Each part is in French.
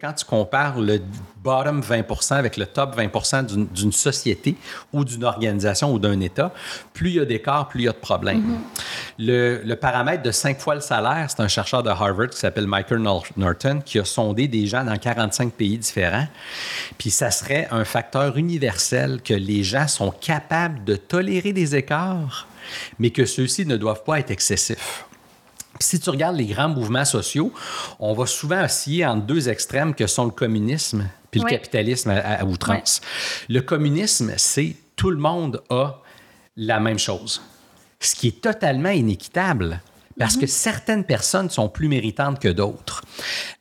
Quand tu compares le bottom 20% avec le top 20% d'une société ou d'une organisation ou d'un État, plus il y a d'écart, plus il y a de problèmes. le, le, paramètre de 5 fois le salaire, c'est un chercheur de Harvard qui s'appelle Michael Norton qui a sondé des gens dans 45 pays différents. Puis ça serait un facteur universel que les gens sont capables de tolérer des écarts, mais que ceux-ci ne doivent pas être excessifs si tu regardes les grands mouvements sociaux, on va souvent osciller entre deux extrêmes que sont le communisme puis le capitalisme à, outrance. Le communisme, c'est tout le monde a la même chose, ce qui est totalement inéquitable. Parce que mhm. certaines personnes sont plus méritantes que d'autres.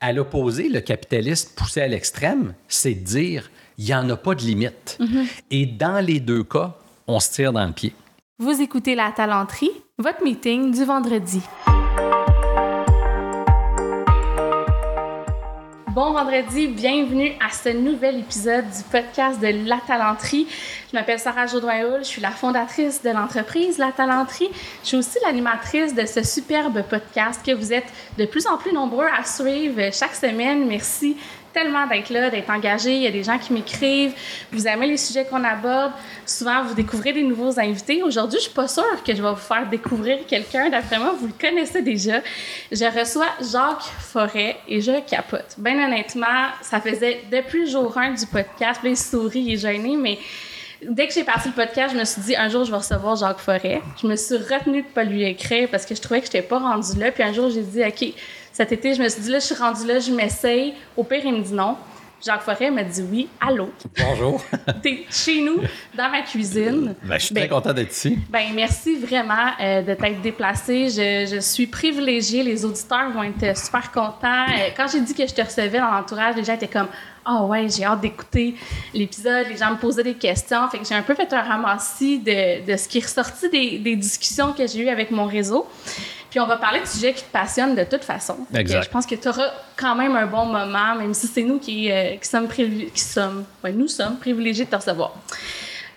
À l'opposé, le capitalisme poussé à l'extrême, c'est de dire il n'y en a pas de limite. Mhm. Et dans les deux cas, on se tire dans le pied. Vous écoutez La Talenterie, votre meeting du vendredi. Bon vendredi, bienvenue à ce nouvel épisode du podcast de La Talenterie. Je m'appelle Sarah Jodoin-Hull, je suis la fondatrice de l'entreprise La Talenterie. Je suis aussi l'animatrice de ce superbe podcast que vous êtes de plus en plus nombreux à suivre chaque semaine. Merci tellement d'être là, d'être engagé. Il y a des gens qui m'écrivent. Vous aimez les sujets qu'on aborde. Souvent, vous découvrez des nouveaux invités. Aujourd'hui, je suis pas sûre que je vais vous faire découvrir quelqu'un. D'après moi, vous le connaissez déjà. Je reçois Jacques Forêt et je capote. Bien honnêtement, ça faisait depuis le jour 1 du podcast. Il sourit, il est gêné, mais dès que j'ai parti le podcast, je me suis dit un jour je vais recevoir Jacques Forêt. Je me suis retenue de pas lui écrire parce que je trouvais que je n'étais pas rendue là. Puis un jour j'ai dit OK, cet été, je me suis dit, là, je suis rendue là, je m'essaye. Au pire, il me dit non. Jacques Forêt m'a dit oui. Allô? Bonjour. T'es chez nous, dans ma cuisine. Ben, je suis très ben, content d'être ici. Ben, merci vraiment euh, de t'être déplacé. Je, je, suis privilégiée. Les auditeurs vont être super contents. Euh, quand j'ai dit que je te recevais dans l'entourage, les gens étaient comme Ah oh ouais, j'ai hâte d'écouter l'épisode. Les gens me posaient des questions. Fait que j'ai un peu fait un ramassis de, de ce qui est ressorti des, des discussions que j'ai eues avec mon réseau. Puis on va parler de sujets qui te passionnent de toute façon. Exact. Je pense que tu auras quand même un bon moment, même si c'est nous qui, euh, qui sommes, qui sommes nous sommes privilégiés de te recevoir.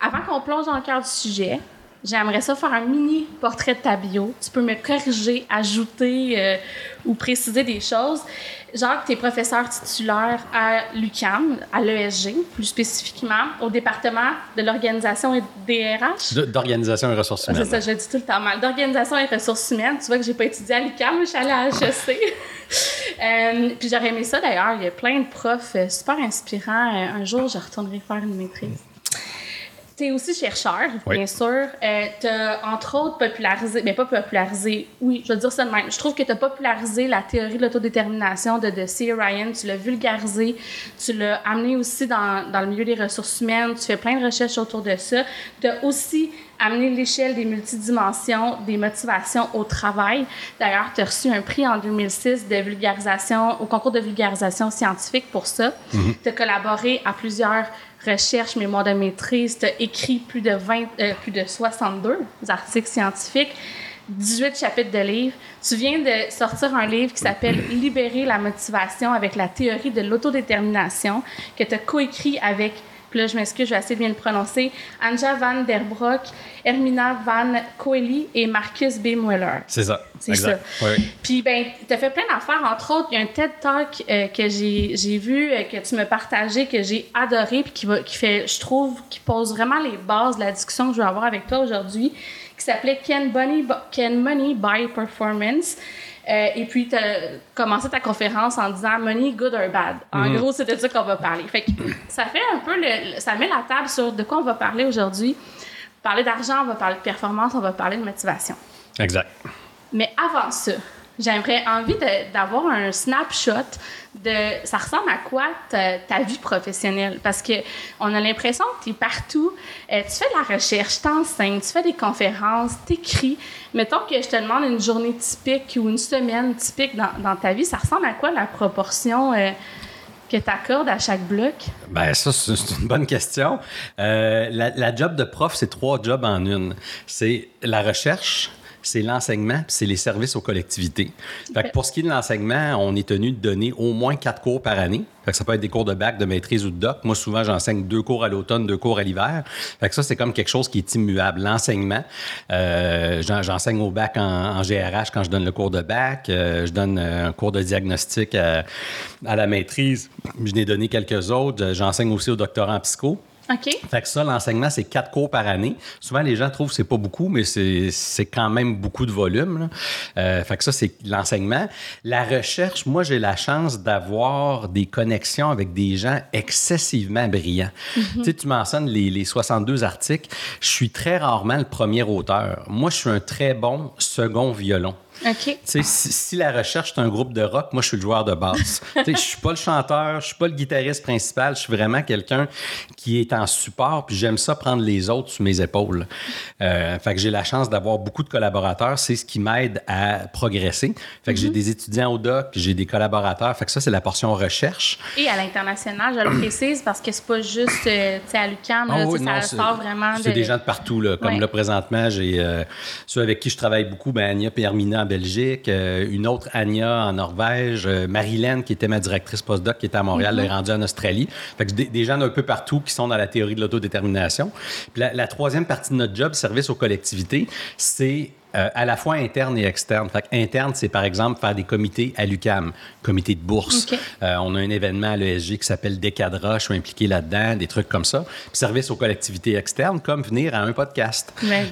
Avant qu'on plonge dans le cœur du sujet, j'aimerais ça faire un mini portrait de ta bio. Tu peux me corriger, ajouter euh, ou préciser des choses. Jacques, tu es professeur titulaire à l'UCAM, à l'ESG, plus spécifiquement, au département de l'organisation et des RH. D'organisation et ressources humaines. C'est ça, je dis tout le temps mal. D'organisation et ressources humaines. Tu vois que j'ai pas étudié à l'UCAM, je suis allée à HEC. euh, puis j'aurais aimé ça d'ailleurs. Il y a plein de profs euh, super inspirants. Euh, un jour, je retournerai faire une maîtrise tu es aussi chercheur, bien sûr. Euh, tu as, entre autres, popularisé, mais pas popularisé, oui, je veux dire ça de même. Je trouve que tu as popularisé la théorie de l'autodétermination de, de C. Ryan. Tu l'as vulgarisé, tu l'as amené aussi dans, dans, le milieu des ressources humaines. Tu fais plein de recherches autour de ça. Tu as aussi amené l'échelle des multidimensions des motivations au travail. D'ailleurs, tu as reçu un prix en 2006 de vulgarisation, au concours de vulgarisation scientifique pour ça. Mm-hmm. Tu as collaboré à plusieurs recherche, mémoire de maîtrise, tu as écrit plus de, 20, euh, plus de 62 articles scientifiques, 18 chapitres de livres. Tu viens de sortir un livre qui s'appelle Libérer la motivation avec la théorie de l'autodétermination, que tu as coécrit avec puis là, je m'excuse, je vais essayer de bien le prononcer. Anja van der Broek, Hermina van Coeli et Marcus B. Mueller. C'est ça. C'est ça. Puis, ben, tu as fait plein d'affaires. Entre autres, il y a un TED Talk euh, que j'ai vu, euh, que tu me partagé, que j'ai adoré, puis qui, va, qui fait, je trouve, qui pose vraiment les bases de la discussion que je vais avoir avec toi aujourd'hui, qui s'appelait Can, Can Money Buy Performance? Euh, et puis, tu commencé ta conférence en disant money, good or bad. En mhm. gros, c'est de ça qu'on va parler. Fait que ça fait un peu le, ça met la table sur de quoi on va parler aujourd'hui. Parler d'argent, on va parler de performance, on va parler de motivation. Exact. Mais avant ça, j'aimerais envie d'avoir un snapshot de ça ressemble à quoi ta, vie professionnelle? Parce que on a l'impression que tu es partout euh, tu fais de la recherche tu enseignes tu fais des conférences tu écris mettons que je te demande une journée typique ou une semaine typique dans, ta vie ça ressemble à quoi la proportion euh, que tu accordes à chaque bloc? Ben ça, c'est une bonne question. Euh, la, la, job de prof, c'est trois jobs en une. C'est la recherche, c'est l'enseignement, puis c'est les services aux collectivités. Fait que pour ce qui est de l'enseignement, on est tenu de donner au moins quatre cours par année. Fait que ça peut être des cours de bac, de maîtrise ou de doc. Moi, souvent, j'enseigne deux cours à l'automne, deux cours à l'hiver. Fait que ça, c'est comme quelque chose qui est immuable. L'enseignement, euh, j'en- j'enseigne au bac en, en GRH quand je donne le cours de bac. Euh, je donne euh, un cours de diagnostic à, à la maîtrise. Je n'ai donné quelques autres. J'enseigne aussi au doctorat en psycho. OK. Fait que ça, l'enseignement, c'est quatre cours par année. Souvent, les gens trouvent que c'est pas beaucoup, mais c'est quand même beaucoup de volume. Euh, fait que ça, c'est l'enseignement. La recherche, moi, j'ai la chance d'avoir des connexions avec des gens excessivement brillants. Tu sais, tu mentionnes les, les 62 articles. Je suis très rarement le premier auteur. Moi, je suis un très bon second violon. OK. Tu sais, si, si la recherche c'est un groupe de rock, moi je suis le joueur de basse. je suis pas le chanteur, je suis pas le guitariste principal, je suis vraiment quelqu'un qui est en support, puis j'aime ça prendre les autres sur mes épaules. Euh, fait que j'ai la chance d'avoir beaucoup de collaborateurs, c'est ce qui m'aide à progresser. Fait que j'ai des étudiants au doc, puis j'ai des collaborateurs. Fait que ça c'est la portion recherche. Et à l'international, je le précise parce que c'est pas juste euh, à l'UQAM, tu oui, ça sort vraiment de. C'est des gens de partout. Là. Comme Ouais. là, présentement, j'ai euh, ceux avec qui je travaille beaucoup, ben, Anya Permina en Belgique, euh, une autre Anya en Norvège, euh, Marilyn, qui était ma directrice postdoc, qui était à Montréal, elle est rendue en Australie. Fait que des, des gens d'un peu partout qui sont dans la théorie de l'autodétermination. Puis la, la troisième partie de notre job, service aux collectivités, c'est euh, à la fois interne et externe. Fait interne, c'est par exemple faire des comités à l'UCAM, comité de bourse. Euh, on a un événement à l'ESG qui s'appelle Décadra, je suis impliqué là-dedans, des trucs comme ça. Puis service aux collectivités externes, comme venir à un podcast. Ben,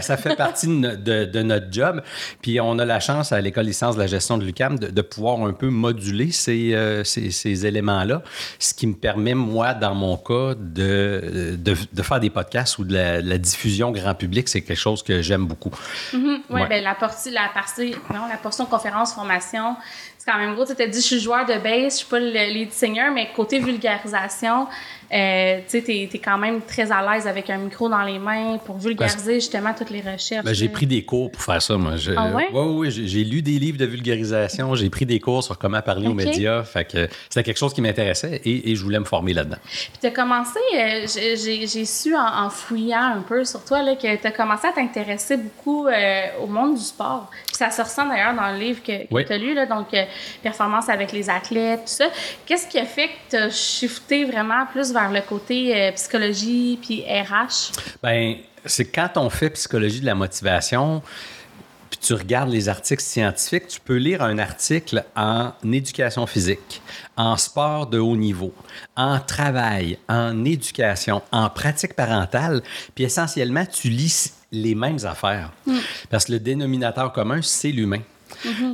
ça, fait partie de, no- de- de notre job. Puis on a la chance à l'École licence de la gestion de l'UCAM de, de pouvoir un peu moduler ces, euh, ces, ces éléments-là, ce qui me permet, moi, dans mon cas, de faire des podcasts ou de la, la diffusion grand public. C'est quelque chose que j'aime beaucoup. Mhm. Ouais, Ouais. ben, la, partie, la, partie, non, la portion conférence, formation, c'est quand même gros. Tu t'as dit, je suis joueur de base, je suis pas le lead singer, mais côté vulgarisation, euh, tu sais, t'es, t'es quand même très à l'aise avec un micro dans les mains pour vulgariser justement toutes les recherches. Ben, j'ai pris des cours pour faire ça, moi. Je- Ah ouais? ouais, ouais, j'ai, j'ai lu des livres de vulgarisation, j'ai pris des cours sur comment parler aux médias. Fait que c'était quelque chose qui m'intéressait et, et je voulais me former là-dedans. Puis t'as commencé, euh, j'ai- su en, en fouillant un peu sur toi là, que t'as commencé à t'intéresser beaucoup euh, au monde du sport. Puis ça se ressent d'ailleurs dans le livre que, que Oui. t'as lu, là, donc performance avec les athlètes, tout ça. Qu'est-ce qui a fait que t'as shifté vraiment plus vers le côté euh, psychologie puis RH? Ben, c'est quand on fait psychologie de la motivation, puis tu regardes les articles scientifiques, tu peux lire un article en éducation physique, en sport de haut niveau, en travail, en éducation, en pratique parentale, puis essentiellement, tu lis les mêmes affaires. Parce que le dénominateur commun, c'est l'humain.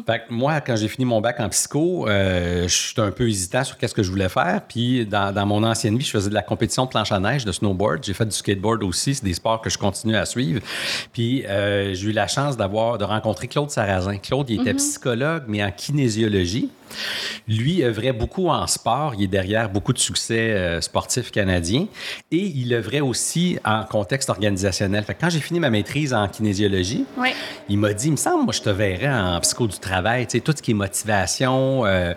Fait que moi, quand j'ai fini mon bac en psycho, euh, j'étais un peu hésitant sur qu'est-ce que je voulais faire. Puis dans, dans mon ancienne vie, je faisais de la compétition de planche à neige, de snowboard. J'ai fait du skateboard aussi. C'est des sports que je continue à suivre. Puis euh, j'ai eu la chance d'avoir de rencontrer Claude Sarrazin. Claude, il était psychologue, mais en kinésiologie. Lui œuvrait beaucoup en sport. Il est derrière beaucoup de succès euh, sportifs canadiens. Et il œuvrait aussi en contexte organisationnel. Fait que quand j'ai fini ma maîtrise en kinésiologie, Oui. il m'a dit, il me semble, moi, je te verrais en psycho du travail, tu sais, tout ce qui est motivation euh,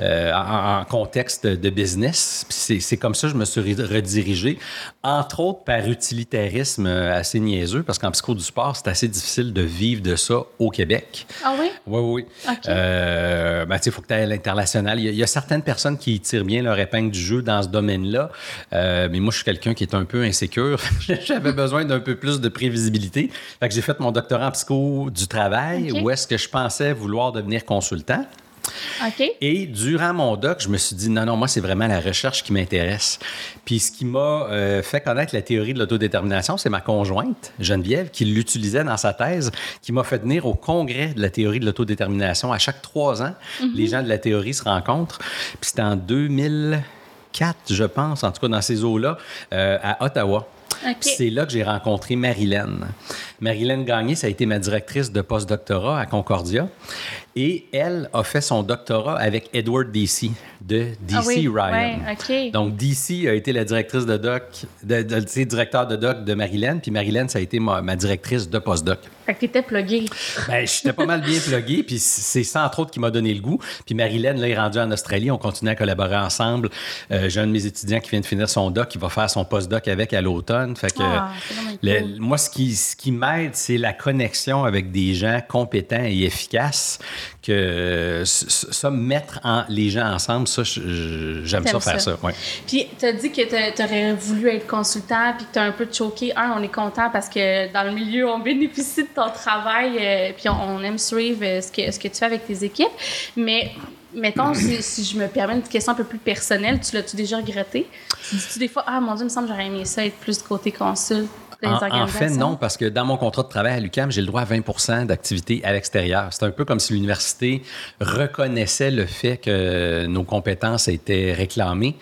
euh, en, en contexte de business. C'est, comme ça que je me suis re- redirigé, entre autres par utilitarisme euh, assez niaiseux, parce qu'en psycho du sport, c'est assez difficile de vivre de ça au Québec. Ah oui? Oui, oui. OK. Euh, ben, tu sais, il faut que tu ailles à l'international. Il y, a, il y a certaines personnes qui tirent bien leur épingle du jeu dans ce domaine-là. Mais moi, je suis quelqu'un qui est un peu insécure. J'avais besoin d'un peu plus de prévisibilité. Fait que j'ai fait mon doctorat en psycho du travail, où est-ce que je pensais vouloir devenir consultant. Et durant mon doc, je me suis dit, non, non, moi, c'est vraiment la recherche qui m'intéresse. Puis ce qui m'a euh, fait connaître la théorie de l'autodétermination, c'est ma conjointe, Geneviève, qui l'utilisait dans sa thèse, qui m'a fait venir au congrès de la théorie de l'autodétermination. À chaque trois ans, les gens de la théorie se rencontrent. Puis c'était en 2004, je pense, en tout cas dans ces eaux-là, euh, à Ottawa. OK. Puis C'est là que j'ai rencontré Marilyn. Marilyn Gagné, ça a été ma directrice de postdoctorat à Concordia. Et elle a fait son doctorat avec Edward DC de DC Ah oui, Ryan. ouais. Donc, DC a été la directrice de doc, de, de- sais, directeur de doc de Marilyn, puis Marilyn, ça a été ma, ma directrice de postdoc. Fait que t'étais plugué. Ben, j'étais pas mal bien plugué, puis c'est ça, entre autres, qui m'a donné le goût. Puis Marilyn, là, est rendue en Australie. On continue à collaborer ensemble. Euh, J'ai un de mes étudiants qui vient de finir son doc, qui va faire son postdoc avec à l'automne. Fait que Ah, le- cool. moi, ce qui, ce qui m'aide c'est la connexion avec des gens compétents et efficaces. Que euh, ça, mettre en, les gens ensemble, ça, j'aime ça faire ça. ouais. Puis, tu as dit que tu aurais voulu être consultant, puis que tu as un peu choqué. Un, on est content parce que dans le milieu, on bénéficie de ton travail, euh, puis on, aime suivre ce que, ce que tu fais avec tes équipes. Mais mettons, si, je me permets une question un peu plus personnelle, tu l'as-tu déjà regretté? Tu dis-tu des fois, ah mon Dieu, il me semble que j'aurais aimé ça être plus côté consul? En, fait, non, parce que dans mon contrat de travail à l'UCAM, j'ai le droit à 20 d'activité à l'extérieur. C'est un peu comme si l'université reconnaissait le fait que nos compétences étaient réclamées.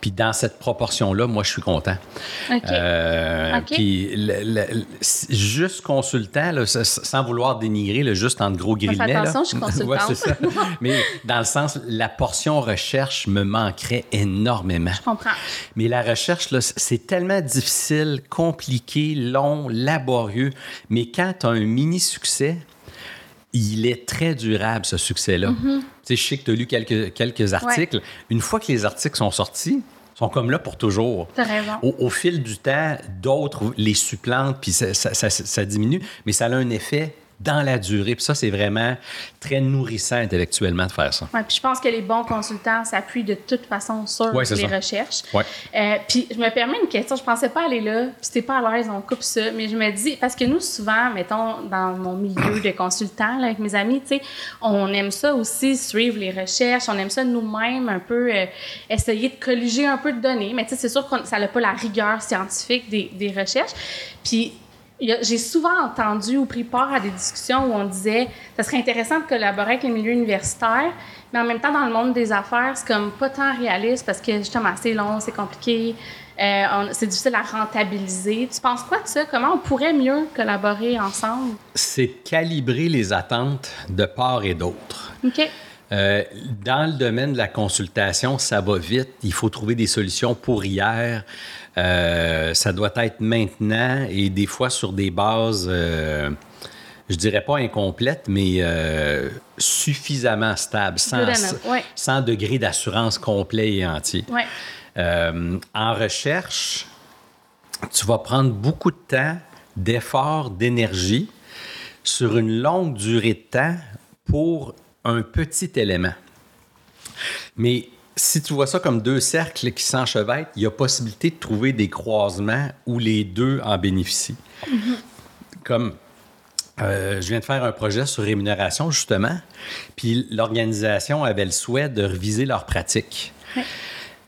Puis dans cette proportion-là, moi, je suis content. OK. Euh, puis juste consultant, sans vouloir dénigrer, le juste en gros guillemets. attention, je suis consultante. c'est ça. Mais dans le sens, la portion recherche me manquerait énormément. Je comprends. Mais la recherche, c'est tellement difficile, compliqué long, laborieux, mais quand tu as un mini succès, il est très durable, ce succès-là. Tu sais, je sais que tu as lu quelques, quelques articles. Une fois que les articles sont sortis, sont comme là pour toujours. raison. Au, fil du temps, d'autres les supplantent, puis ça, ça, diminue, mais ça a un effet dans la durée. Puis ça, c'est vraiment très nourrissant intellectuellement de faire ça. Oui, puis je pense que les bons consultants s'appuient de toute façon sur les recherches. Ouais. Euh, puis je me permets une question. Je pensais pas aller là, puis t'es pas à l'aise, on coupe ça. Mais je me dis, parce que nous, souvent, mettons, dans mon milieu de consultants, avec mes amis, tu sais, on aime ça aussi, suivre les recherches. On aime ça nous-mêmes, un peu euh, essayer de colliger un peu de données. Mais tu sais, c'est sûr que ça n'a pas la rigueur scientifique des, des recherches. Puis j'ai souvent entendu ou pris part à des discussions où on disait ça serait intéressant de collaborer avec les milieux universitaires, mais en même temps, dans le monde des affaires, c'est comme pas tant réaliste parce que justement, c'est long, c'est compliqué, euh, c'est difficile à rentabiliser. Tu penses quoi de ça? Comment on pourrait mieux collaborer ensemble? C'est calibrer les attentes de part et d'autre. OK. Euh, dans le domaine de la consultation, ça va vite. Il faut trouver des solutions pour hier. Euh, ça doit être maintenant et des fois sur des bases, euh, je dirais pas incomplètes, mais euh, suffisamment stables, sans, degré d'assurance complet et entier. en recherche, tu vas prendre beaucoup de temps, d'efforts, d'énergie sur une longue durée de temps pour un petit élément. Mais si tu vois ça comme deux cercles qui s'enchevêtrent, il y a possibilité de trouver des croisements où les deux en bénéficient. Mm-hmm. Comme euh, je viens de faire un projet sur rémunération, justement, puis l'organisation avait le souhait de reviser leurs pratiques.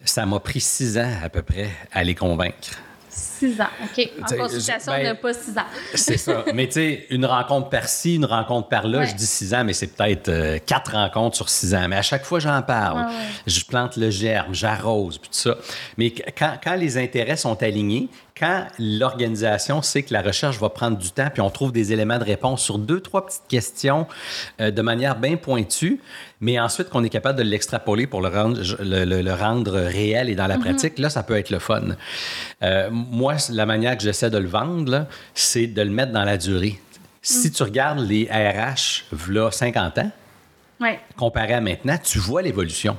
Ça m'a pris six ans à peu près à les convaincre. Six ans, OK. En consultation ben, de pas six ans. c'est ça. Mais tu sais, une rencontre par-ci, une rencontre par-là, je dis six ans, mais c'est peut-être euh, quatre rencontres sur six ans. Mais à chaque fois, j'en parle. Je plante le germe, j'arrose, puis tout ça. Mais quand, quand les intérêts sont alignés, quand l'organisation sait que la recherche va prendre du temps, puis on trouve des éléments de réponse sur deux, trois petites questions euh, de manière bien pointue, mais ensuite qu'on est capable de l'extrapoler pour le rendre, le, rendre réel et dans la mm-hmm. pratique, là, ça peut être le fun. Euh, moi, la manière que j'essaie de le vendre, c'est de le mettre dans la durée. Si mm. tu regardes les RH, voilà 50 ans, comparé à maintenant, tu vois l'évolution.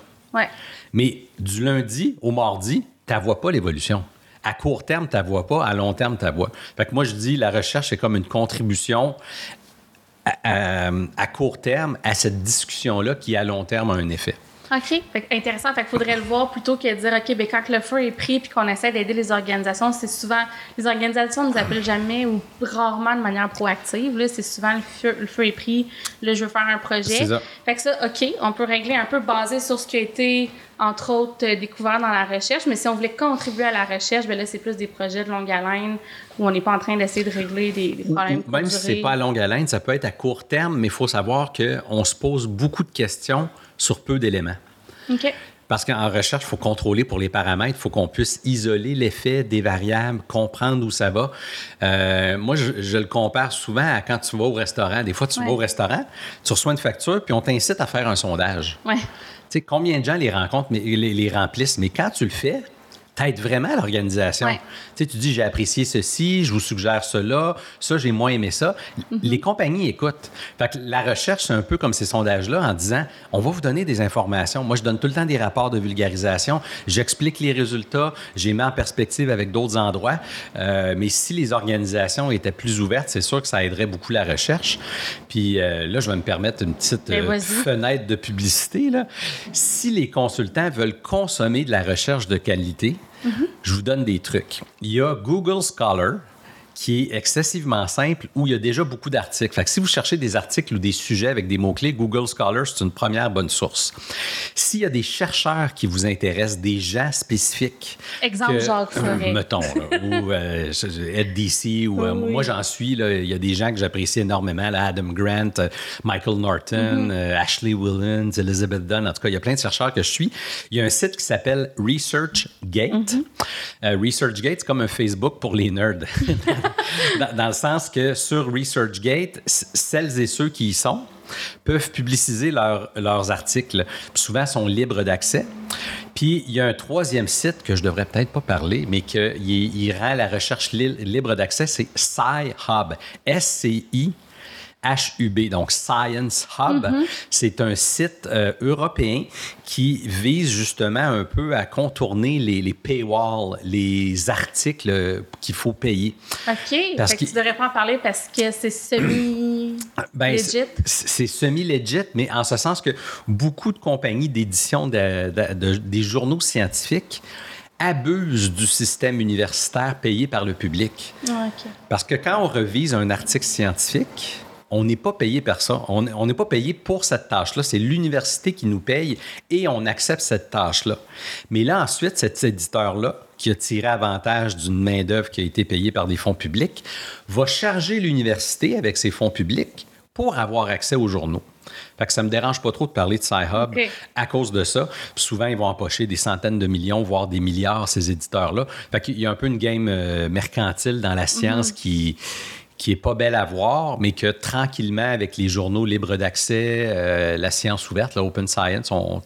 Mais du lundi au mardi, tu ne vois pas l'évolution à court terme, tu vois pas, à long terme, tu vois. Fait que moi, je dis, la recherche, est comme une contribution à, court terme à cette discussion-là qui, à long terme, a un effet. OK. intéressant. Fait qu'il faudrait le voir plutôt que de dire, OK, bien, quand le feu est pris puis qu'on essaie d'aider les organisations, c'est souvent. Les organisations ne nous appellent jamais ou rarement de manière proactive. Là, c'est souvent le feu, le feu est pris, là, je veux faire un projet. Ça. Fait que ça, OK, on peut régler un peu basé sur ce qui a été entre autres, euh, découvert dans la recherche. Mais si on voulait contribuer à la recherche, bien là, c'est plus des projets de longue haleine où on n'est pas en train d'essayer de régler des, problèmes. Même si ce n'est pas à longue haleine, ça peut être à court terme, mais il faut savoir qu'on se pose beaucoup de questions sur peu d'éléments. OK. Parce qu'en recherche, il faut contrôler pour les paramètres, il faut qu'on puisse isoler l'effet des variables, comprendre où ça va. Euh, moi, je, le compare souvent à quand tu vas au restaurant. Des fois, tu vas au restaurant, tu reçois une facture, puis on t'incite à faire un sondage. Ouais sais, combien de gens les rencontrent, mais les remplissent, mais quand tu le fais, t'aides vraiment l'organisation. Ouais. Tu dis, j'ai apprécié ceci, je vous suggère cela, ça, j'ai moins aimé ça. Mhm. Les compagnies écoutent. Fait que la recherche, c'est un peu comme ces sondages-là en disant, on va vous donner des informations. Moi, je donne tout le temps des rapports de vulgarisation. J'explique les résultats, j'ai mis en perspective avec d'autres endroits. Euh, mais si les organisations étaient plus ouvertes, c'est sûr que ça aiderait beaucoup la recherche. Puis euh, là, je vais me permettre une petite Ben, euh, fenêtre de publicité. Là. Si les consultants veulent consommer de la recherche de qualité, je vous donne des trucs. Il y a Google Scholar qui est excessivement simple où il y a déjà beaucoup d'articles. Fait que si vous cherchez des articles ou des sujets avec des mots-clés, Google Scholar, c'est une première bonne source. S'il y a des chercheurs qui vous intéressent, des gens spécifiques. Exemple, que- Jacques Forêt. Mettons, là, ou euh, Ed DC, ou euh, moi j'en suis, là, il y a des gens que j'apprécie énormément, là, Adam Grant, euh, Michael Norton, euh, Ashley Willens, Elizabeth Dunn, en tout cas, il y a plein de chercheurs que je suis. Il y a un site qui s'appelle ResearchGate. Mm-hmm. Euh, ResearchGate, c'est comme un Facebook pour les nerds. dans, le sens que sur ResearchGate, celles et ceux qui y sont peuvent publiciser leurs- leurs articles. Puis souvent, sont libres d'accès. Puis, il y a un troisième site que je devrais peut-être pas parler, mais qu'il il rend la recherche li- libre d'accès, c'est SciHub. S-C-I. HUB, donc Science Hub, c'est un site euh, européen qui vise justement un peu à contourner les, les paywalls, les articles qu'il faut payer. OK. Parce fait que que- tu devrais pas en parler parce que c'est semi Ben, c'est- semi-legit, mais en ce sens que beaucoup de compagnies d'édition de- de- de- des journaux scientifiques abusent du système universitaire payé par le public. Ah, OK. Parce que quand on revise un article scientifique, on n'est pas payé par ça. On n'est pas payé pour cette tâche-là. C'est l'université qui nous paye et on accepte cette tâche-là. Mais là, ensuite, cet éditeur-là, qui a tiré avantage d'une main-d'œuvre qui a été payée par des fonds publics, va charger l'université avec ses fonds publics pour avoir accès aux journaux. Fait que ça me dérange pas trop de parler de Sci-Hub à cause de ça. Puis souvent, ils vont empocher des centaines de millions, voire des milliards, ces éditeurs-là. Fait qu'il y a un peu une game euh, mercantile dans la science qui qui est pas belle à voir, mais que tranquillement, avec les journaux libres d'accès, euh, la science ouverte, la open science, on,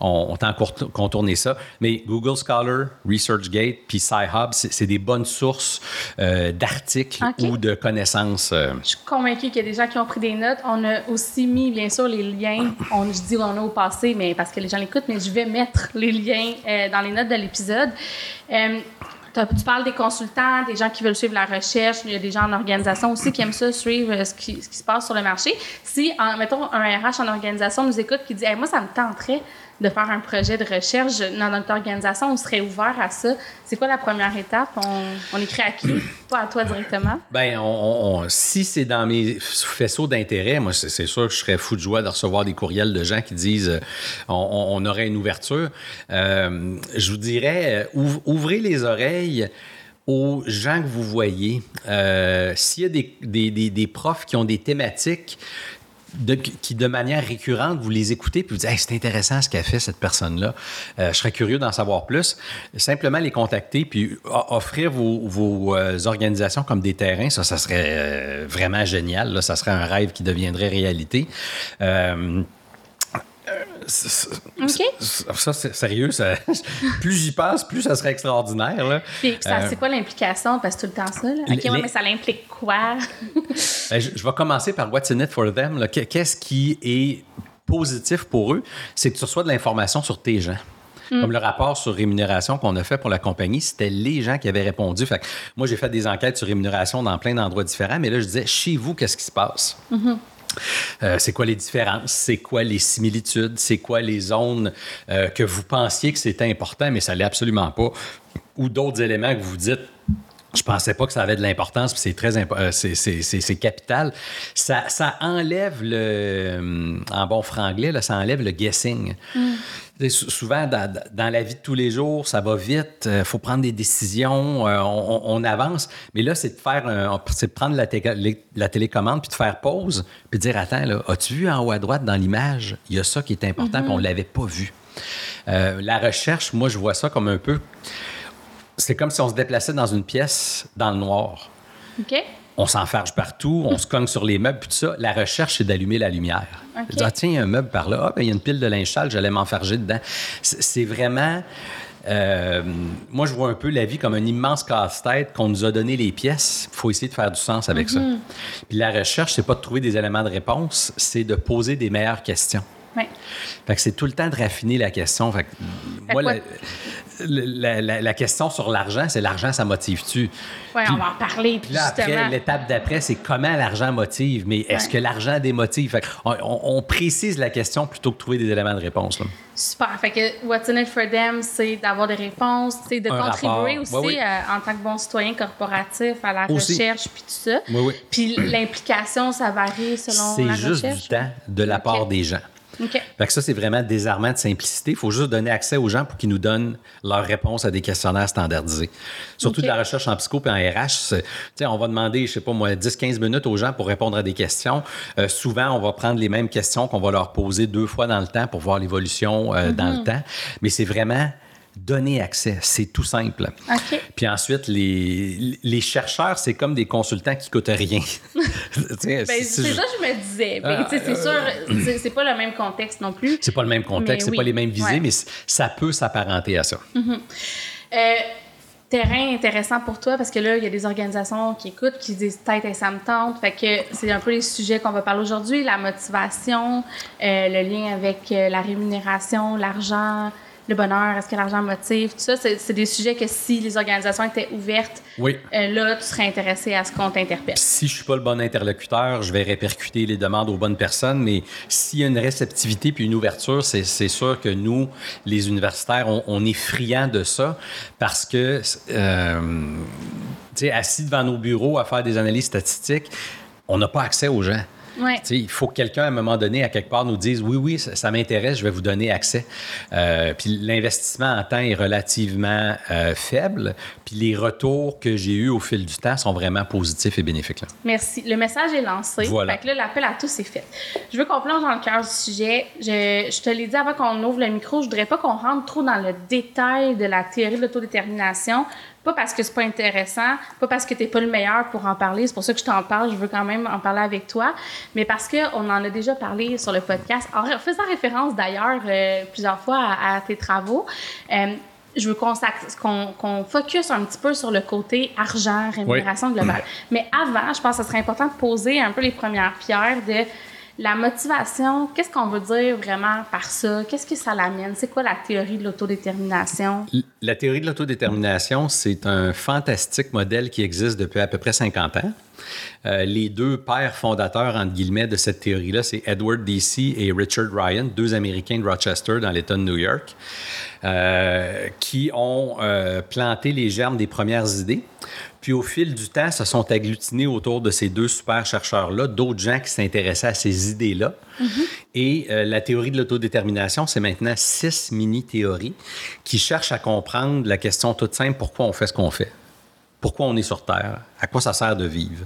on tend, à contourner ça. Mais Google Scholar, ResearchGate, puis SciHub, c'est des bonnes sources euh, d'articles ou de connaissances. euh, Je suis convaincue qu'il y a des gens qui ont pris des notes. On a aussi mis, bien sûr, les liens. On, je dis on a au passé, mais parce que les gens l'écoutent, mais je vais mettre les liens euh, dans les notes de l'épisode. Tu parles des consultants, des gens qui veulent suivre la recherche. Il y a des gens en organisation aussi qui aiment ça, suivre euh, ce qui, qui se passe sur le marché. Si, en, mettons, un RH en organisation nous écoute et dit Moi, ça me tenterait de faire un projet de recherche dans notre organisation, on serait ouvert à ça. C'est quoi la première étape? On, on écrit à qui? Pas à toi directement. On- on- on- si c'est dans mes faisceaux d'intérêt, moi, c'est sûr que je serais fou de joie de recevoir des courriels de gens qui disent euh, on, aurait une ouverture. Euh, je vous dirais, euh, ouv- ouvrez les oreilles aux gens que vous voyez. Euh, S'il y a des, des- des- des profs qui ont des thématiques de- qui, de manière récurrente, vous les écoutez puis vous dites Hey, c'est intéressant ce qu'a fait cette personne-là. Euh, je serais curieux d'en savoir plus. Simplement les contacter puis offrir vos, vos, euh, organisations comme des terrains, ça, ça serait euh, vraiment génial. Là. Ça serait un rêve qui deviendrait réalité. Euh, c'est- c'est- OK. ça, c'est sérieux. ça- plus j'y pense, plus ça serait extraordinaire. Là. Puis, ça, Euh, c'est quoi l'implication? Parce que tout le temps ça. Là. OK, les- ouais, mais ça l'implique quoi? Ben, je, je vais commencer par What's in it for them. Qu'est-ce qui est positif pour eux? C'est que tu reçois de l'information sur tes gens. Comme le rapport sur rémunération qu'on a fait pour la compagnie, c'était les gens qui avaient répondu. Fait que moi, j'ai fait des enquêtes sur rémunération dans plein d'endroits différents, mais là, je disais, chez vous, qu'est-ce qui se passe? Euh, c'est quoi les différences? C'est quoi les similitudes? C'est quoi les zones euh, que vous pensiez que c'était important, mais ça l'est absolument pas? Ou d'autres éléments que vous dites, je pensais pas que ça avait de l'importance, puis c'est très impo- euh, c'est, c'est- c'est- c'est capital. Ça, ça enlève le, euh, en bon franglais, là, ça enlève le guessing. Sou- Souvent, dans, dans la vie de tous les jours, ça va vite, il faut prendre des décisions, euh, on, avance. Mais là, c'est de faire, un- c'est de prendre la, té- la télécommande puis de faire pause, puis de dire attends, là, as-tu vu en haut à droite dans l'image, il y a ça qui est important, puis on l'avait pas vu. Euh, la recherche, moi, je vois ça comme un peu. C'est comme si on se déplaçait dans une pièce dans le noir. OK? On s'enfarge partout, on se cogne sur les meubles, puis tout ça. La recherche, c'est d'allumer la lumière. OK. Dire, ah, tiens, il y a un meuble par là. Ah, ben, il y a une pile de linge sale, j'allais m'enfarger dedans. C'est vraiment euh, moi, je vois un peu la vie comme un immense casse-tête qu'on nous a donné les pièces. Il faut essayer de faire du sens avec ça. Puis la recherche, c'est pas de trouver des éléments de réponse, c'est de poser des meilleures questions. Ouais. Fait que c'est tout le temps de raffiner la question. Fait que, moi, quoi- la, la- la- la question sur l'argent, c'est l'argent, ça motive-tu? Puis- on va en parler. Puis là, justement, après, l'étape d'après, c'est comment l'argent motive. Mais est-ce Ouais. que l'argent démotive? Fait on, on- précise la question plutôt que de trouver des éléments de réponse. là. super. Fait que What's in it for them, c'est d'avoir des réponses, c'est de Un contribuer rapport. aussi Ouais, oui. euh, en tant que bon citoyen corporatif à la Aussi. recherche puis tout ça. Oui, oui. Puis l'implication, ça varie selon C'est la juste recherche. du temps de la part des gens. OK. Fait que ça, c'est vraiment désarmant de simplicité. Il faut juste donner accès aux gens pour qu'ils nous donnent leurs réponses à des questionnaires standardisés. Surtout de la recherche en psycho et en RH. c'est- tu sais, On va demander, je sais pas moi, 10-15 minutes aux gens pour répondre à des questions. Euh, souvent, on va prendre les mêmes questions qu'on va leur poser deux fois dans le temps pour voir l'évolution euh, dans le temps. Mais c'est vraiment donner accès. C'est tout simple. Puis ensuite, les, les chercheurs, c'est comme des consultants qui coûtent rien. Ben, c'est ça que je me disais. Ben, Ah, c'est sûr, c'est- pas le même contexte non plus. C'est pas le même contexte, c'est oui. pas les mêmes visées, Ouais. mais ça peut s'apparenter à ça. Euh, terrain intéressant pour toi parce que là, il y a des organisations qui écoutent, qui disent tête et ça me tente. Fait que c'est un peu les sujets qu'on va parler aujourd'hui la motivation, euh, le lien avec euh, la rémunération, l'argent, le bonheur, est-ce que l'argent motive, tout ça. C'est des sujets que si les organisations étaient ouvertes, Oui. euh, là, tu serais intéressé à ce qu'on t'interpelle. Si je suis pas le bon interlocuteur, je vais répercuter les demandes aux bonnes personnes, mais s'il y a une réceptivité puis une ouverture, c'est c'est sûr que nous, les universitaires, on, on est friands de ça parce que, euh, tu sais, assis devant nos bureaux à faire des analyses statistiques, on n'a pas accès aux gens. Ouais. Il faut que quelqu'un, à un moment donné, à quelque part, nous dise oui, oui, ça, ça m'intéresse, je vais vous donner accès. Euh, puis l'investissement en temps est relativement euh, faible. Puis les retours que j'ai eus au fil du temps sont vraiment positifs et bénéfiques. là. Merci. Le message est lancé. Voilà. Fait que là, l'appel à tous est fait. Je veux qu'on plonge dans le cœur du sujet. Je, je te l'ai dit avant qu'on ouvre le micro, je voudrais pas qu'on rentre trop dans le détail de la théorie de l'autodétermination. Pas parce que c'est pas intéressant, pas parce que t'es pas le meilleur pour en parler. C'est pour ça que je t'en parle. Je veux quand même en parler avec toi. Mais parce qu'on en a déjà parlé sur le podcast, en faisant référence d'ailleurs euh, plusieurs fois à, à tes travaux. Euh, je veux qu'on qu'on qu'on focus un petit peu sur le côté argent, rémunération globale. Mais avant, je pense que ce serait important de poser un peu les premières pierres de la motivation. Qu'est-ce qu'on veut dire vraiment par ça? Qu'est-ce que ça l'amène? C'est quoi la théorie de l'autodétermination? La théorie de l'autodétermination, c'est un fantastique modèle qui existe depuis à peu près 50 ans. Euh, les deux pères fondateurs, entre guillemets, de cette théorie-là, c'est Edward D.C. et Richard Ryan, deux Américains de Rochester dans l'État de New York, euh, qui ont euh, planté les germes des premières idées. Puis au fil du temps, se sont agglutinés autour de ces deux super chercheurs-là, d'autres gens qui s'intéressaient à ces idées-là. Et euh, la théorie de l'autodétermination, c'est maintenant six mini-théories qui cherchent à comprendre la question toute simple, pourquoi on fait ce qu'on fait pourquoi on est sur Terre, à quoi ça sert de vivre.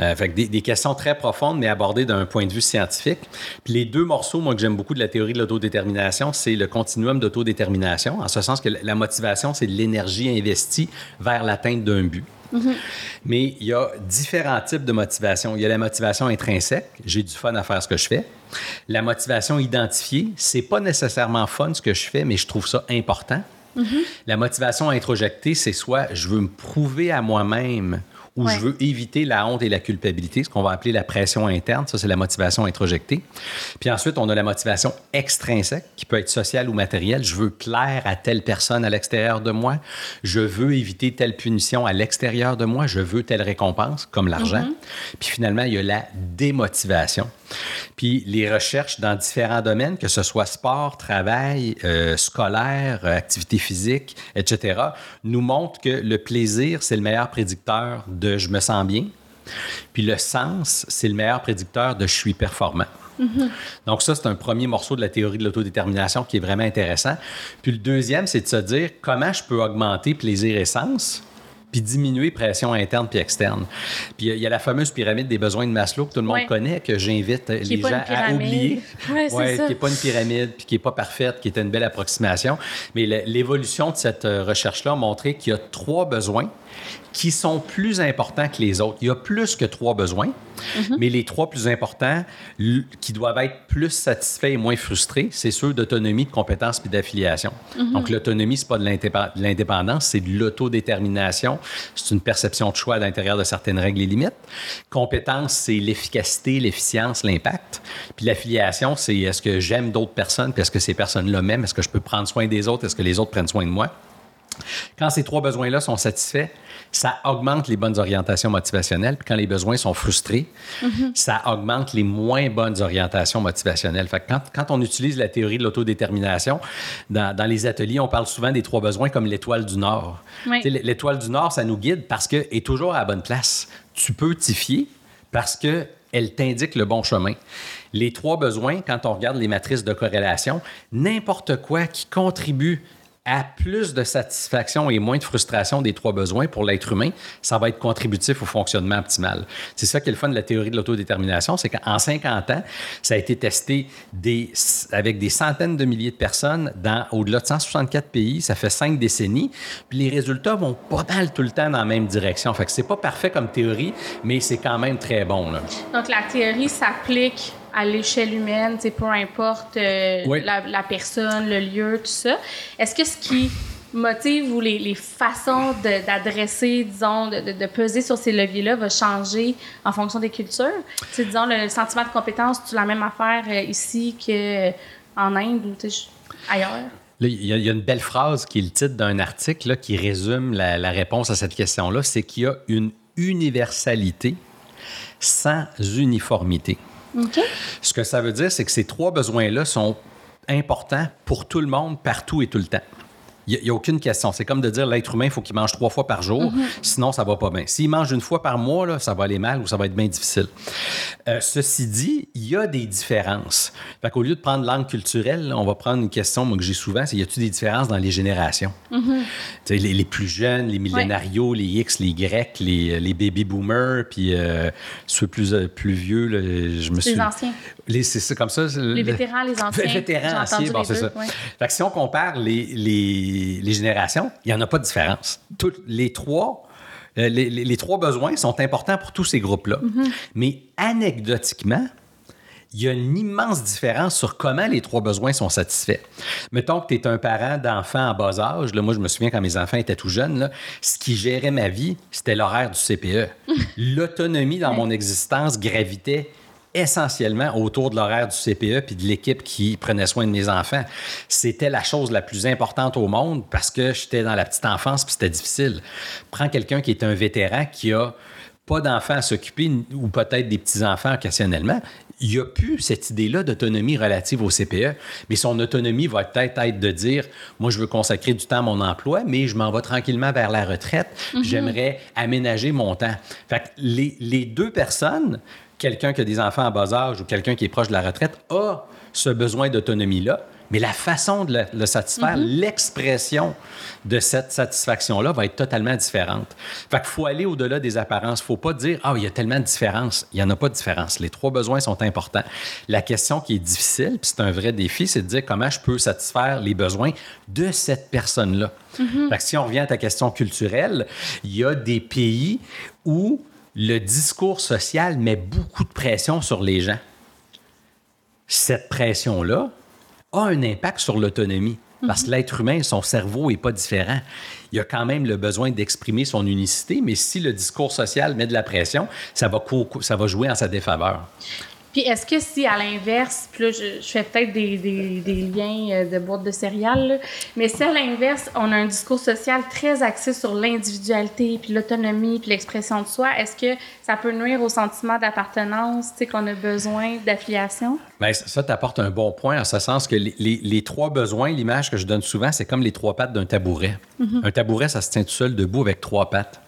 Euh, fait que des, des questions très profondes, mais abordées d'un point de vue scientifique. Puis les deux morceaux, moi, que j'aime beaucoup de la théorie de l'autodétermination, c'est le continuum d'autodétermination, en ce sens que la- motivation, c'est l'énergie investie vers l'atteinte d'un but. Mais il y a différents types de motivation. Il y a la motivation intrinsèque, j'ai du fun à faire ce que je fais. La motivation identifiée, c'est pas nécessairement fun ce que je fais, mais je trouve ça important. La motivation introjectée, c'est soit je veux me prouver à moi-même ou Ouais. je veux éviter la honte et la culpabilité, ce qu'on va appeler la pression interne. Ça, c'est la motivation introjectée. Puis ensuite, on a la motivation extrinsèque, qui peut être sociale ou matérielle. Je veux plaire à telle personne à l'extérieur de moi. Je veux éviter telle punition à l'extérieur de moi. Je veux telle récompense, comme l'argent. Puis finalement, il y a la démotivation. Puis les recherches dans différents domaines, que ce soit sport, travail, euh, scolaire, euh, activité physique, etc., nous montrent que le plaisir, c'est le meilleur prédicteur de je me sens bien. Puis le sens, c'est le meilleur prédicteur de je suis performant. Donc ça, c'est un premier morceau de la théorie de l'autodétermination qui est vraiment intéressant. Puis le deuxième, c'est de se dire comment je peux augmenter plaisir et sens. Puis diminuer pression interne puis externe. Puis il y a la fameuse pyramide des besoins de Maslow que tout le monde connaît, que j'invite les gens à oublier. Ouais, ouais, qui n'est pas une pyramide, puis qui n'est pas parfaite, qui est une belle approximation. Mais l'évolution de cette euh, recherche-là a montré qu'il y a trois besoins qui sont plus importants que les autres. Il y a plus que trois besoins, mhm. mais les trois plus importants qui doivent être plus satisfaits et moins frustrés, c'est ceux d'autonomie, de compétence puis d'affiliation. Mhm. Donc, l'autonomie, c'est pas de l'indépendance, c'est de l'autodétermination. C'est une perception de choix à l'intérieur de certaines règles et limites. Compétence, c'est l'efficacité, l'efficience, l'impact. Puis l'affiliation, c'est est-ce que j'aime d'autres personnes, puis est-ce que ces personnes-là m'aiment, est-ce que je peux prendre soin des autres, est-ce que les autres prennent soin de moi? Quand ces trois besoins-là sont satisfaits, ça augmente les bonnes orientations motivationnelles. Puis quand les besoins sont frustrés, mhm. ça augmente les moins bonnes orientations motivationnelles. Fait quand, quand, on utilise la théorie de l'autodétermination, dans, dans, les ateliers, on parle souvent des trois besoins comme l'étoile du Nord. L'étoile du Nord, ça nous guide parce qu'elle est toujours à la bonne place. Tu peux t'y fier parce qu'elle t'indique le bon chemin. Les trois besoins, quand on regarde les matrices de corrélation, n'importe quoi qui contribue à plus de satisfaction et moins de frustration des trois besoins pour l'être humain, ça va être contributif au fonctionnement optimal. C'est ça qui est le fun de la théorie de l'autodétermination, c'est qu'en 50 ans, ça a été testé avec des centaines de milliers de personnes dans au-delà de 164 pays, ça fait cinq décennies, puis les résultats vont pas mal tout le temps dans la même direction. Fait que c'est pas parfait comme théorie, mais c'est quand même très bon. Là. Donc la théorie s'applique à l'échelle humaine, peu importe euh, la, personne, le lieu, tout ça. Est-ce que ce qui motive ou les, façons d'adresser, disons, de, peser sur ces leviers-là va changer en fonction des cultures? sais, disons, le sentiment de compétence, tu la même affaire euh, ici qu'en Inde ou ailleurs? Il y, a une belle phrase qui est le titre d'un article qui résume la, la réponse à cette question-là, c'est qu'il y a une universalité sans uniformité. Ce que ça veut dire, c'est que ces trois besoins-là sont importants pour tout le monde, partout et tout le temps. Il n'y a, aucune question. C'est comme de dire l'être humain, il faut qu'il mange trois fois par jour, mhm. sinon ça va pas bien. S'il mange une fois par mois, là, ça va aller mal ou ça va être bien difficile. Euh, ceci dit, il y a des différences. Fait qu'au lieu de prendre langue culturelle, on va prendre une question que j'ai souvent, c'est y a-t-il des différences dans les générations? Mhm. les, les, plus jeunes, les millénarios, les X, les Y, les, les baby boomers, puis euh, ceux plus, euh, plus vieux, je me suis... Les anciens. C'est comme ça. Les vétérans, les anciens. Les vétérans, anciens, bon, c'est ça. Fait que si on compare les, les les, générations, il n'y en a pas de différence. les trois euh, les, trois besoins sont importants pour tous ces groupes-là. Mm-hmm. Mais anecdotiquement, il y a une immense différence sur comment les trois besoins sont satisfaits. Mettons que tu es un parent d'enfants en bas âge. Là, moi, je me souviens quand mes enfants étaient tout jeunes, ce qui gérait ma vie, c'était l'horaire du CPE. L'autonomie dans mon existence gravitait essentiellement autour de l'horaire du CPE puis de l'équipe qui prenait soin de mes enfants. C'était la chose la plus importante au monde parce que j'étais dans la petite enfance puis c'était difficile. Prends quelqu'un qui est un vétéran qui a pas d'enfants à s'occuper ou peut-être des petits-enfants occasionnellement, il n'y a plus cette idée-là d'autonomie relative au CPE, mais son autonomie va peut-être être de dire, moi, je veux consacrer du temps à mon emploi, mais je m'en vais tranquillement vers la retraite. Mm-hmm. J'aimerais aménager mon temps. Fait que les, les deux personnes quelqu'un qui a des enfants en bas âge ou quelqu'un qui est proche de la retraite a ce besoin d'autonomie-là, mais la façon de le, satisfaire, mm-hmm. l'expression de cette satisfaction-là va être totalement différente. Fait qu'il faut aller au-delà des apparences. Il ne faut pas dire, ah, il y a tellement de différences. Il n'y en a pas de différence. Les trois besoins sont importants. La question qui est difficile, puis c'est un vrai défi, c'est de dire comment je peux satisfaire les besoins de cette personne-là. Mm-hmm. Fait que si on revient à ta question culturelle, il y a des pays où le discours social met beaucoup de pression sur les gens. Cette pression-là a un impact sur l'autonomie. Parce que l'être humain, son cerveau n'est pas différent. Il a quand même le besoin d'exprimer son unicité, mais si le discours social met de la pression, ça va, ça va jouer en sa défaveur. Puis est-ce que si, à l'inverse, puis là, je, fais peut-être des, liens euh, de boîtes de céréales, mais si à l'inverse, on a un discours social très axé sur l'individualité, puis l'autonomie, puis l'expression de soi, est-ce que ça peut nuire au sentiment d'appartenance, tu sais, qu'on a besoin d'affiliation? Bien, ça t'apporte un bon point en ce sens que les, trois besoins, l'image que je donne souvent, c'est comme les trois pattes d'un tabouret. Mm-hmm. Un tabouret, ça se tient tout seul debout avec trois pattes.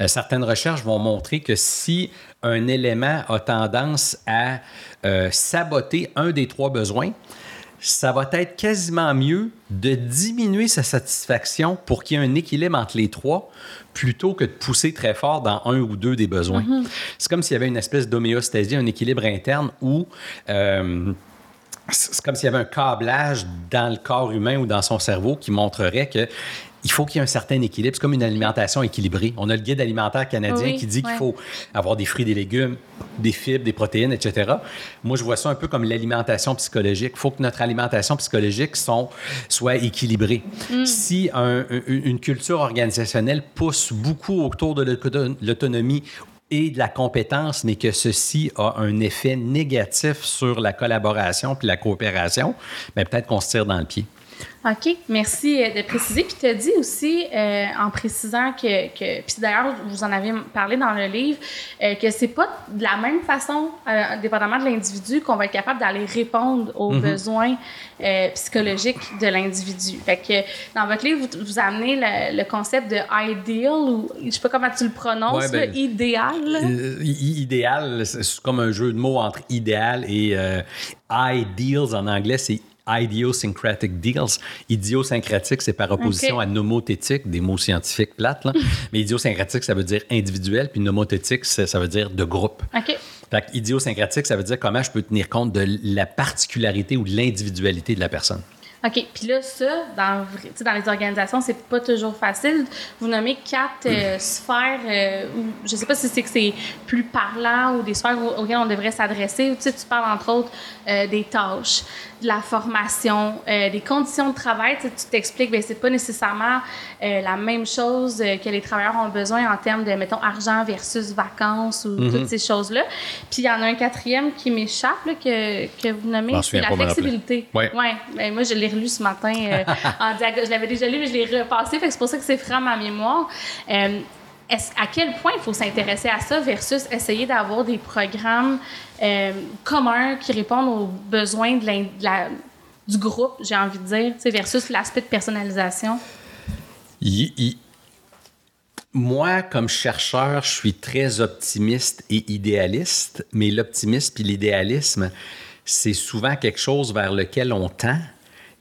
Euh, certaines recherches vont montrer que si un élément a tendance à euh, saboter un des trois besoins, ça va être quasiment mieux de diminuer sa satisfaction pour qu'il y ait un équilibre entre les trois plutôt que de pousser très fort dans un ou deux des besoins. C'est comme s'il y avait une espèce d'homéostasie, un équilibre interne où... euh, c'est comme s'il y avait un câblage dans le corps humain ou dans son cerveau qui montrerait que il faut qu'il y ait un certain équilibre. C'est comme une alimentation équilibrée. On a le guide alimentaire canadien Oui, qui dit qu'il faut avoir des fruits, des légumes, des fibres, des protéines, etc. Moi, je vois ça un peu comme l'alimentation psychologique. Il faut que notre alimentation psychologique sont- soit équilibrée. Si un- un- une culture organisationnelle pousse beaucoup autour de l'auto- l'autonomie et de la compétence, mais que ceci a un effet négatif sur la collaboration puis la coopération, bien, peut-être qu'on se tire dans le pied. OK, merci euh, de préciser. Puis tu as dit aussi, euh, en précisant que, que puis d'ailleurs, vous en avez parlé dans le livre, euh, que c'est pas de la même façon, euh, dépendamment de l'individu, qu'on va être capable d'aller répondre aux besoins euh, psychologiques de l'individu. Fait que dans votre livre, vous, vous amenez le, le concept de ideal, ou je sais pas comment tu le prononces, Ouais, ben, là, idéal. idéal, c'est comme un jeu de mots entre idéal et ideals en anglais, c'est idiosyncratic deals. Idiosyncratique, c'est par opposition à nomothétique, des mots scientifiques plates. Là. Mais idiosyncratique, ça veut dire individuel, puis nomothétique, ça, veut dire de groupe. OK. Fait que idiosyncratique, ça veut dire comment je peux tenir compte de la particularité ou de l'individualité de la personne. OK. Puis là, ça, dans, les organisations, c'est pas toujours facile. Vous nommez quatre euh, sphères, euh, où, je sais pas si c'est que c'est plus parlant ou des sphères au- auxquelles on devrait s'adresser. Tu sais, tu parles entre autres euh, des tâches, de la formation, euh, des conditions de travail. Tu t'expliques, bien, c'est pas nécessairement euh, la même chose euh, que les travailleurs ont besoin en termes de, mettons, argent versus vacances ou toutes ces choses-là. Puis il y en a un quatrième qui m'échappe, là, que, que vous nommez, c'est la flexibilité. Ouais. Ouais, ben moi je l'ai relu ce matin en diagonale. Je l'avais déjà lu, mais je l'ai repassé, fait que c'est pour ça que c'est frais à ma mémoire. Est-ce- à quel point il faut s'intéresser à ça versus essayer d'avoir des programmes euh, communs qui répondent aux besoins de l'in- de la- du groupe, j'ai envie de dire, versus l'aspect de personnalisation? Moi, comme chercheur, je suis très optimiste et idéaliste, mais l'optimisme et l'idéalisme, c'est souvent quelque chose vers lequel on tend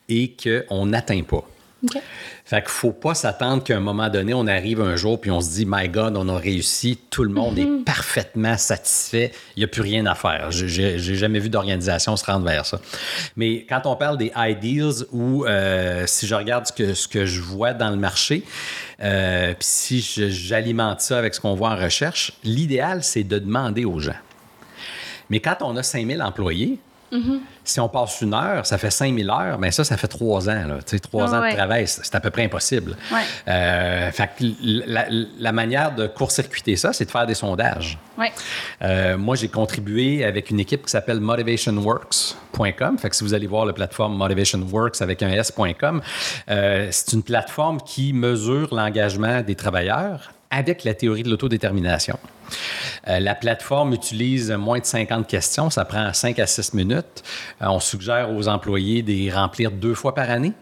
et qu'on n'atteint pas. OK. Fait qu'il faut pas s'attendre qu'à un moment donné, on arrive un jour puis on se dit, My God, on a réussi, tout le monde est parfaitement satisfait, il n'y a plus rien à faire. J'ai- jamais vu d'organisation se rendre vers ça. Mais quand on parle des ideals ou euh, si je regarde ce que, ce que je vois dans le marché, euh, puis si j'alimente ça avec ce qu'on voit en recherche, l'idéal, c'est de demander aux gens. Mais quand on a 5000 employés, si on passe une heure, ça fait 5000 heures, mais ça, ça fait trois ans. Là. Trois ans ouais. de travail, c'est c'est à peu près impossible. Ouais. Euh, fait que la, la manière de court-circuiter ça, c'est de faire des sondages. Ouais. Euh, moi, j'ai contribué avec une équipe qui s'appelle motivationworks.com. Fait que si vous allez voir la plateforme motivationworks avec un s.com, euh, c'est une plateforme qui mesure l'engagement des travailleurs avec la théorie de l'autodétermination. Euh, la plateforme utilise moins de 50 questions, ça prend 5 à 6 minutes. Euh, on suggère aux employés de les remplir deux fois par année.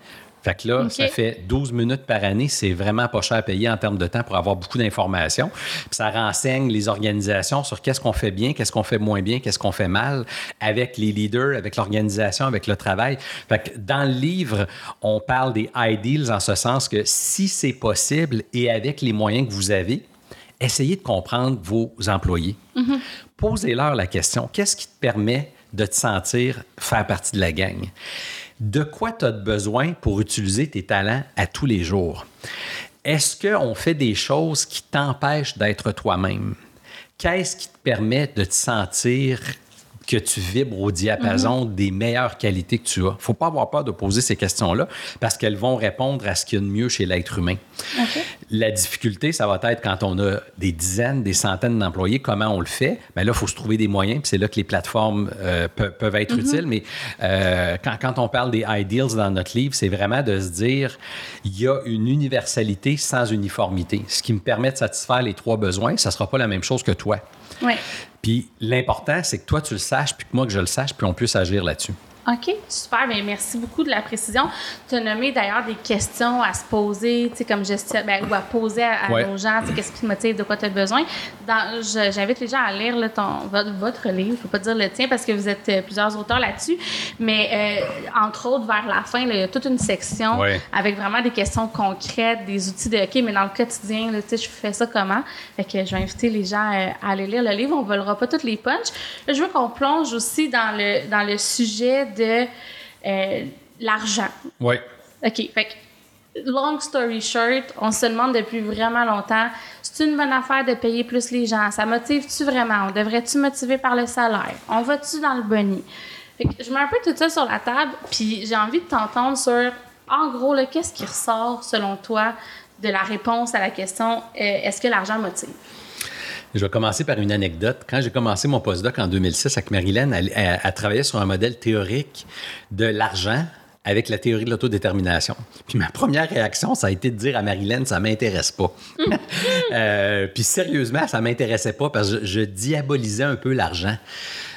Fait que là, ça fait 12 minutes par année. C'est vraiment pas cher à payer en termes de temps pour avoir beaucoup d'informations. Puis ça renseigne les organisations sur qu'est-ce qu'on fait bien, qu'est-ce qu'on fait moins bien, qu'est-ce qu'on fait mal avec les leaders, avec l'organisation, avec le travail. Fait que dans le livre, on parle des ideals en ce sens que si c'est possible et avec les moyens que vous avez, essayez de comprendre vos employés. Posez-leur la question, qu'est-ce qui te permet de te sentir faire partie de la gang? De quoi tu as besoin pour utiliser tes talents à tous les jours? Est-ce qu'on fait des choses qui t'empêchent d'être toi-même? Qu'est-ce qui te permet de te sentir que tu vibres au diapason des meilleures qualités que tu as? faut pas avoir peur de poser ces questions-là parce qu'elles vont répondre à ce qu'il y a de mieux chez l'être humain. La difficulté, ça va être quand on a des dizaines, des centaines d'employés, comment on le fait? Mais là, il faut se trouver des moyens, puis c'est là que les plateformes euh, pe- peuvent être utiles. Mais euh, quand, quand on parle des ideals dans notre livre, c'est vraiment de se dire, il y a une universalité sans uniformité. Ce qui me permet de satisfaire les trois besoins, ça ne sera pas la même chose que toi. Ouais. Puis l'important, c'est que toi, tu le saches, puis que moi, que je le sache, puis on puisse agir là-dessus. OK, super. Bien, merci beaucoup de la précision. Tu as nommé d'ailleurs des questions à se poser, tu sais, comme gestion, ben, ou à poser à, nos gens, tu sais, qu'est-ce qui te motive, de quoi tu as besoin. J'invite les gens à lire ton, votre, votre livre, il ne faut pas dire le tien parce que vous êtes euh, plusieurs auteurs là-dessus, mais euh, entre autres, vers la fin, il y a toute une section avec vraiment des questions concrètes, des outils de OK, mais dans le quotidien, tu sais, je fais ça comment? Fait que je vais inviter les gens euh, à aller lire le livre. On ne volera pas toutes les punches. Je veux qu'on plonge aussi dans le, dans le sujet de euh, l'argent. Oui. OK. Fait long story short, on se demande depuis vraiment longtemps, c'est une bonne affaire de payer plus les gens? Ça motive-tu vraiment? On devrait-tu motiver par le salaire? On va-tu dans le boni? Fait que je mets un peu tout ça sur la table, puis j'ai envie de t'entendre sur, en gros, qu'est-ce qui ressort, selon toi, de la réponse à la question euh, est-ce que l'argent motive? Je vais commencer par une anecdote. Quand j'ai commencé mon postdoc en 2006 avec Marilyn, elle, elle, travaillait sur un modèle théorique de l'argent avec la théorie de l'autodétermination. Puis ma première réaction, ça a été de dire à Marilyn, ça m'intéresse pas. euh, puis sérieusement, ça m'intéressait pas parce que je, je diabolisais un peu l'argent.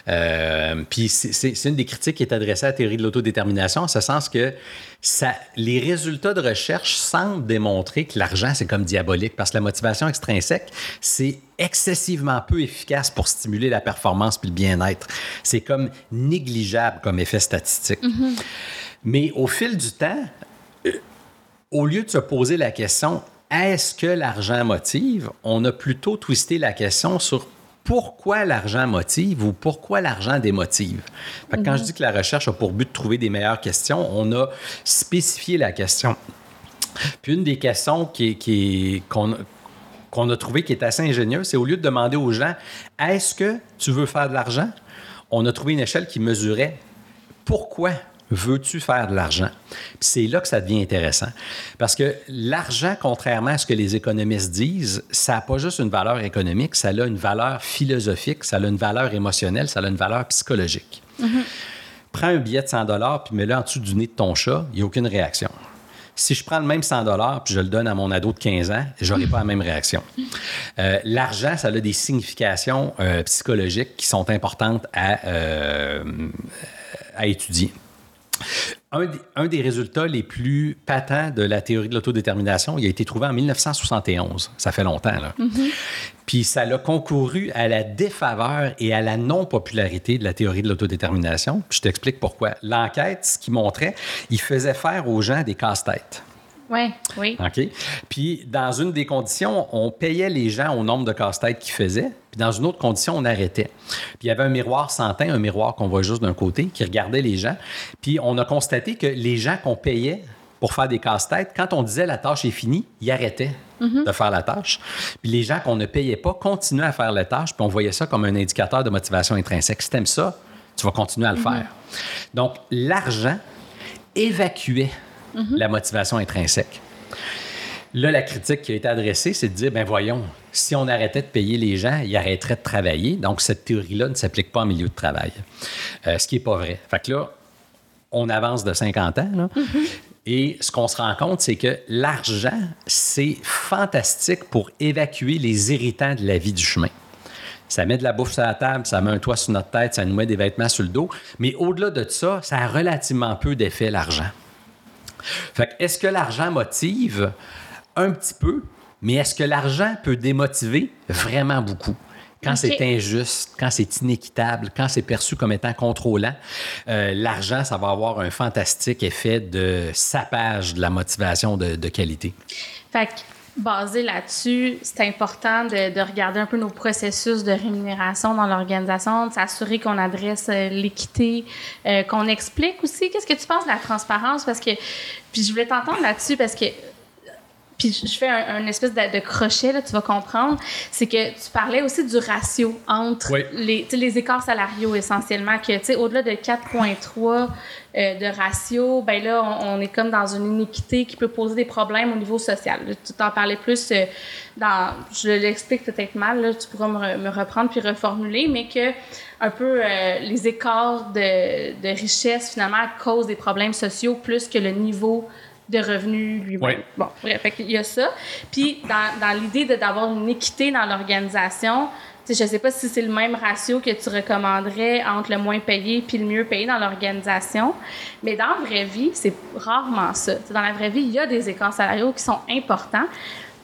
Euh, puis c'est une des critiques qui est adressée à la théorie de l'autodétermination, en ce sens que ça, les résultats de recherche semblent démontrer que l'argent, c'est comme diabolique, parce que la motivation extrinsèque, c'est excessivement peu efficace pour stimuler la performance puis le bien-être. C'est comme négligeable comme effet statistique. Mm-hmm. Mais au fil du temps, euh, au lieu de se poser la question, est-ce que l'argent motive, on a plutôt twisté la question sur pourquoi l'argent motive ou pourquoi l'argent démotive? Quand je mhm. dis que la recherche a pour but de trouver des meilleures questions, on a spécifié la question. Puis une des questions qui, qu'on a trouvé qui est assez ingénieuse, c'est au lieu de demander aux gens est-ce que tu veux faire de l'argent, on a trouvé une échelle qui mesurait pourquoi veux-tu faire de l'argent? c'est là que ça devient intéressant. Parce que l'argent, contrairement à ce que les économistes disent, ça n'a pas juste une valeur économique, ça a une valeur philosophique, ça a une valeur émotionnelle, ça a une valeur psychologique. Mm-hmm. Prends un billet de 100 puis mets-le en dessous du nez de ton chat, il n'y a aucune réaction. Si je prends le même 100 puis je le donne à mon ado de 15 ans, je n'aurai pas la même réaction. Euh, l'argent, ça a des significations euh, psychologiques qui sont importantes à, euh, à étudier. Un, des résultats les plus patents de la théorie de l'autodétermination, il a été trouvé en 1971. Ça fait longtemps, là. Mm-hmm. Puis ça a concouru à la défaveur et à la non-popularité de la théorie de l'autodétermination. je t'explique pourquoi. L'enquête, ce qu'il montrait, il faisait faire aux gens des casse-têtes. Oui, oui. OK. Puis, dans une des conditions, on payait les gens au nombre de casse-têtes qu'ils faisaient. Puis, dans une autre condition, on arrêtait. Puis, il y avait un miroir sans teint, un miroir qu'on voit juste d'un côté, qui regardait les gens. Puis, on a constaté que les gens qu'on payait pour faire des casse-têtes, quand on disait la tâche est finie, ils arrêtaient mhm. de faire la tâche. Puis, les gens qu'on ne payait pas continuaient à faire la tâche. Puis, on voyait ça comme un indicateur de motivation intrinsèque. Si tu aimes ça, tu vas continuer à le mhm. faire. Donc, l'argent évacuait la motivation intrinsèque. Là, la critique qui a été adressée, c'est de dire, ben voyons, si on arrêtait de payer les gens, ils arrêteraient de travailler. Donc, cette théorie-là ne s'applique pas en milieu de travail. Euh, ce qui n'est pas vrai. Fait que là, on avance de 50 ans. Là, Et ce qu'on se rend compte, c'est que l'argent, c'est fantastique pour évacuer les irritants de la vie du chemin. Ça met de la bouffe sur la table, ça met un toit sur notre tête, ça nous met des vêtements sur le dos. Mais au-delà de ça, ça a relativement peu d'effet, l'argent. Fait est-ce que l'argent motive? Un petit peu, mais est-ce que l'argent peut démotiver? Vraiment beaucoup quand c'est injuste, quand c'est inéquitable, quand c'est perçu comme étant contrôlant, euh, l'argent, ça va avoir un fantastique effet de sapage de la motivation de, de qualité. Fait basé là-dessus, c'est important de, regarder un peu nos processus de rémunération dans l'organisation, de s'assurer qu'on adresse euh, l'équité, euh, qu'on explique aussi. Qu'est-ce que tu penses de la transparence, parce que, puis je voulais t'entendre là-dessus parce que puis je fais un, espèce de, crochet, là, tu vas comprendre, c'est que tu parlais aussi du ratio entre les, les écarts salariaux essentiellement, que tu sais, au-delà de 4,3 euh, de ratio, ben là, on, est comme dans une inéquité qui peut poser des problèmes au niveau social. tu t'en parlais plus euh, dans, je l'explique peut-être mal, là, tu pourras me, reprendre puis reformuler, mais que un peu euh, les écarts de, de richesse finalement causent des problèmes sociaux plus que le niveau de revenus lui-même. Bon, bref, il y a ça. Puis, dans, dans l'idée d'avoir une équité dans l'organisation, je ne sais pas si c'est le même ratio que tu recommanderais entre le moins payé puis le mieux payé dans l'organisation, mais dans la vraie vie, c'est rarement ça. dans la vraie vie, il y a des écarts salariaux qui sont importants.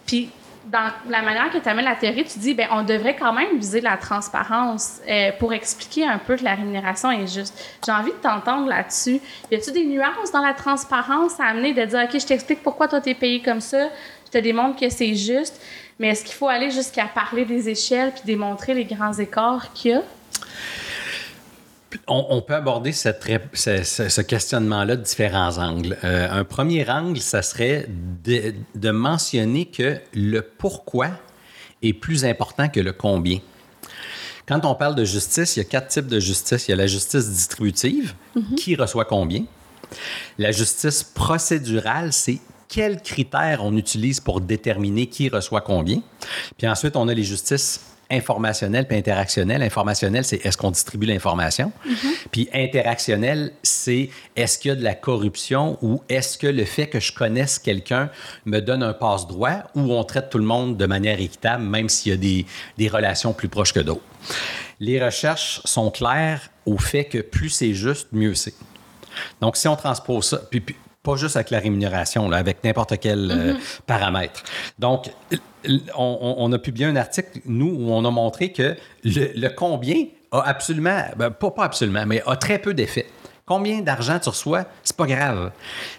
Puis dans la manière que tu amènes la théorie, tu dis, ben on devrait quand même viser la transparence euh, pour expliquer un peu que la rémunération est juste. J'ai envie de t'entendre là-dessus. Y a-tu des nuances dans la transparence à amener de dire, OK, je t'explique pourquoi toi, tu es payé comme ça, je te démontre que c'est juste, mais est-ce qu'il faut aller jusqu'à parler des échelles puis démontrer les grands écarts qu'il y a? On, peut aborder ce, questionnement-là de différents angles. Euh, un premier angle, ça serait de, mentionner que le pourquoi est plus important que le combien. Quand on parle de justice, il y a quatre types de justice. Il y a la justice distributive, mm-hmm. qui reçoit combien. La justice procédurale, c'est quels critères on utilise pour déterminer qui reçoit combien. Puis ensuite, on a les justices informationnel puis interactionnel. Informationnel, c'est est-ce qu'on distribue l'information? Mm-hmm. Puis interactionnel, c'est est-ce qu'il y a de la corruption ou est-ce que le fait que je connaisse quelqu'un me donne un passe-droit ou on traite tout le monde de manière équitable, même s'il y a des, des relations plus proches que d'autres? Les recherches sont claires au fait que plus c'est juste, mieux c'est. Donc, si on transpose ça, puis, pas juste avec la rémunération, là, avec n'importe quel euh, mm-hmm. paramètre. Donc, on, a publié un article, nous, où on a montré que le, combien a absolument, ben, pas, pas absolument, mais a très peu d'effet. Combien d'argent tu reçois, c'est pas grave.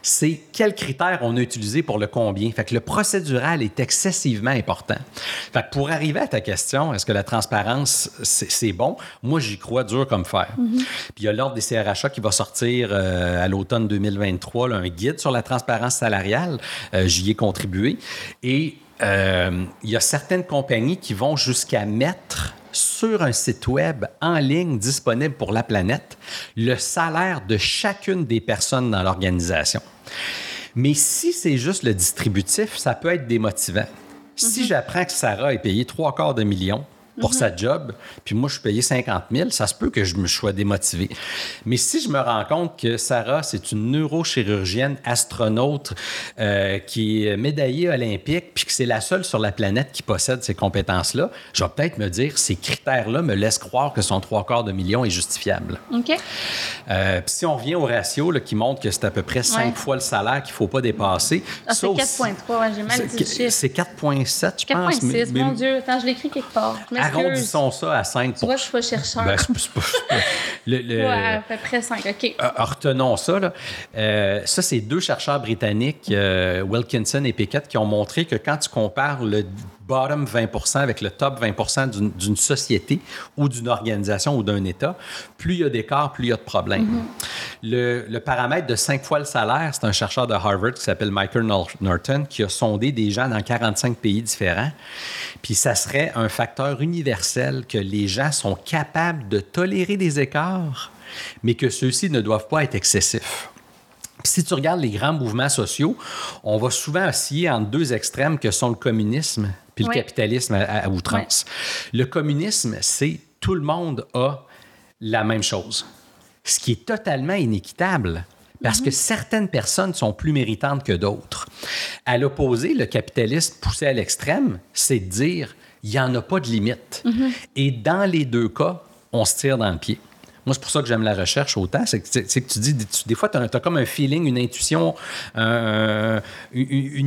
C'est quels critères on a utilisé pour le combien. Fait que le procédural est excessivement important. Fait que pour arriver à ta question, est-ce que la transparence, c'est bon? Moi, j'y crois dur comme fer. Mm-hmm. Puis il y a l'Ordre des CRHA qui va sortir euh, à l'automne 2023 un guide sur la transparence salariale. Euh, j'y ai contribué. Et euh, il y a certaines compagnies qui vont jusqu'à mettre sur un site web en ligne disponible pour la planète le salaire de chacune des personnes dans l'organisation. Mais si c'est juste le distributif, ça peut être démotivant. Si mhm. j'apprends que Sarah est payée trois quarts de million, pour mhm. sa job, puis moi, je suis payé 50 000, ça se peut que je me sois démotivé. Mais si je me rends compte que Sarah, c'est une neurochirurgienne astronaute euh, qui est médaillée olympique, puis que c'est la seule sur la planète qui possède ces compétences-là, je vais peut-être me dire, ces critères-là me laissent croire que son trois quarts de million est justifiable. OK. Euh, puis si on revient au ratio là, qui montre que c'est à peu près cinq fois le salaire qu'il ne faut pas dépasser. Ah, c'est 4,3, j'ai mal dit C'est 4,7, je pense. 4,6, mon Dieu. Attends, je l'écris quelque part. Arrondissons ça à 5 Tu vois, je suis pas chercheur. Ben, le, à peu près 5, OK. Euh, retenons ça. Là. Euh, ça, c'est deux chercheurs britanniques, euh, Wilkinson et Pickett, qui ont montré que quand tu compares le bottom 20% avec le top 20% d'une société ou d'une organisation ou d'un État, plus il y a d'écart, plus il y a de problèmes. Mm-hmm. le, paramètre de 5 fois le salaire, c'est un chercheur de Harvard qui s'appelle Michael Norton qui a sondé des gens dans 45 pays différents. Puis ça serait un facteur universel que les gens sont capables de tolérer des écarts, mais que ceux-ci ne doivent pas être excessifs si tu regardes les grands mouvements sociaux, on va souvent osciller entre deux extrêmes que sont le communisme puis le capitalisme à, outrance. Le communisme, c'est tout le monde a la même chose, ce qui est totalement inéquitable. Parce que mhm. certaines personnes sont plus méritantes que d'autres. À l'opposé, le capitalisme poussé à l'extrême, c'est de dire il n'y en a pas de limite. Mhm. Et dans les deux cas, on se tire dans le pied. Moi, c'est pour ça que j'aime la recherche autant. C'est que, tu dis, des fois, tu as, comme un feeling, une intuition, une,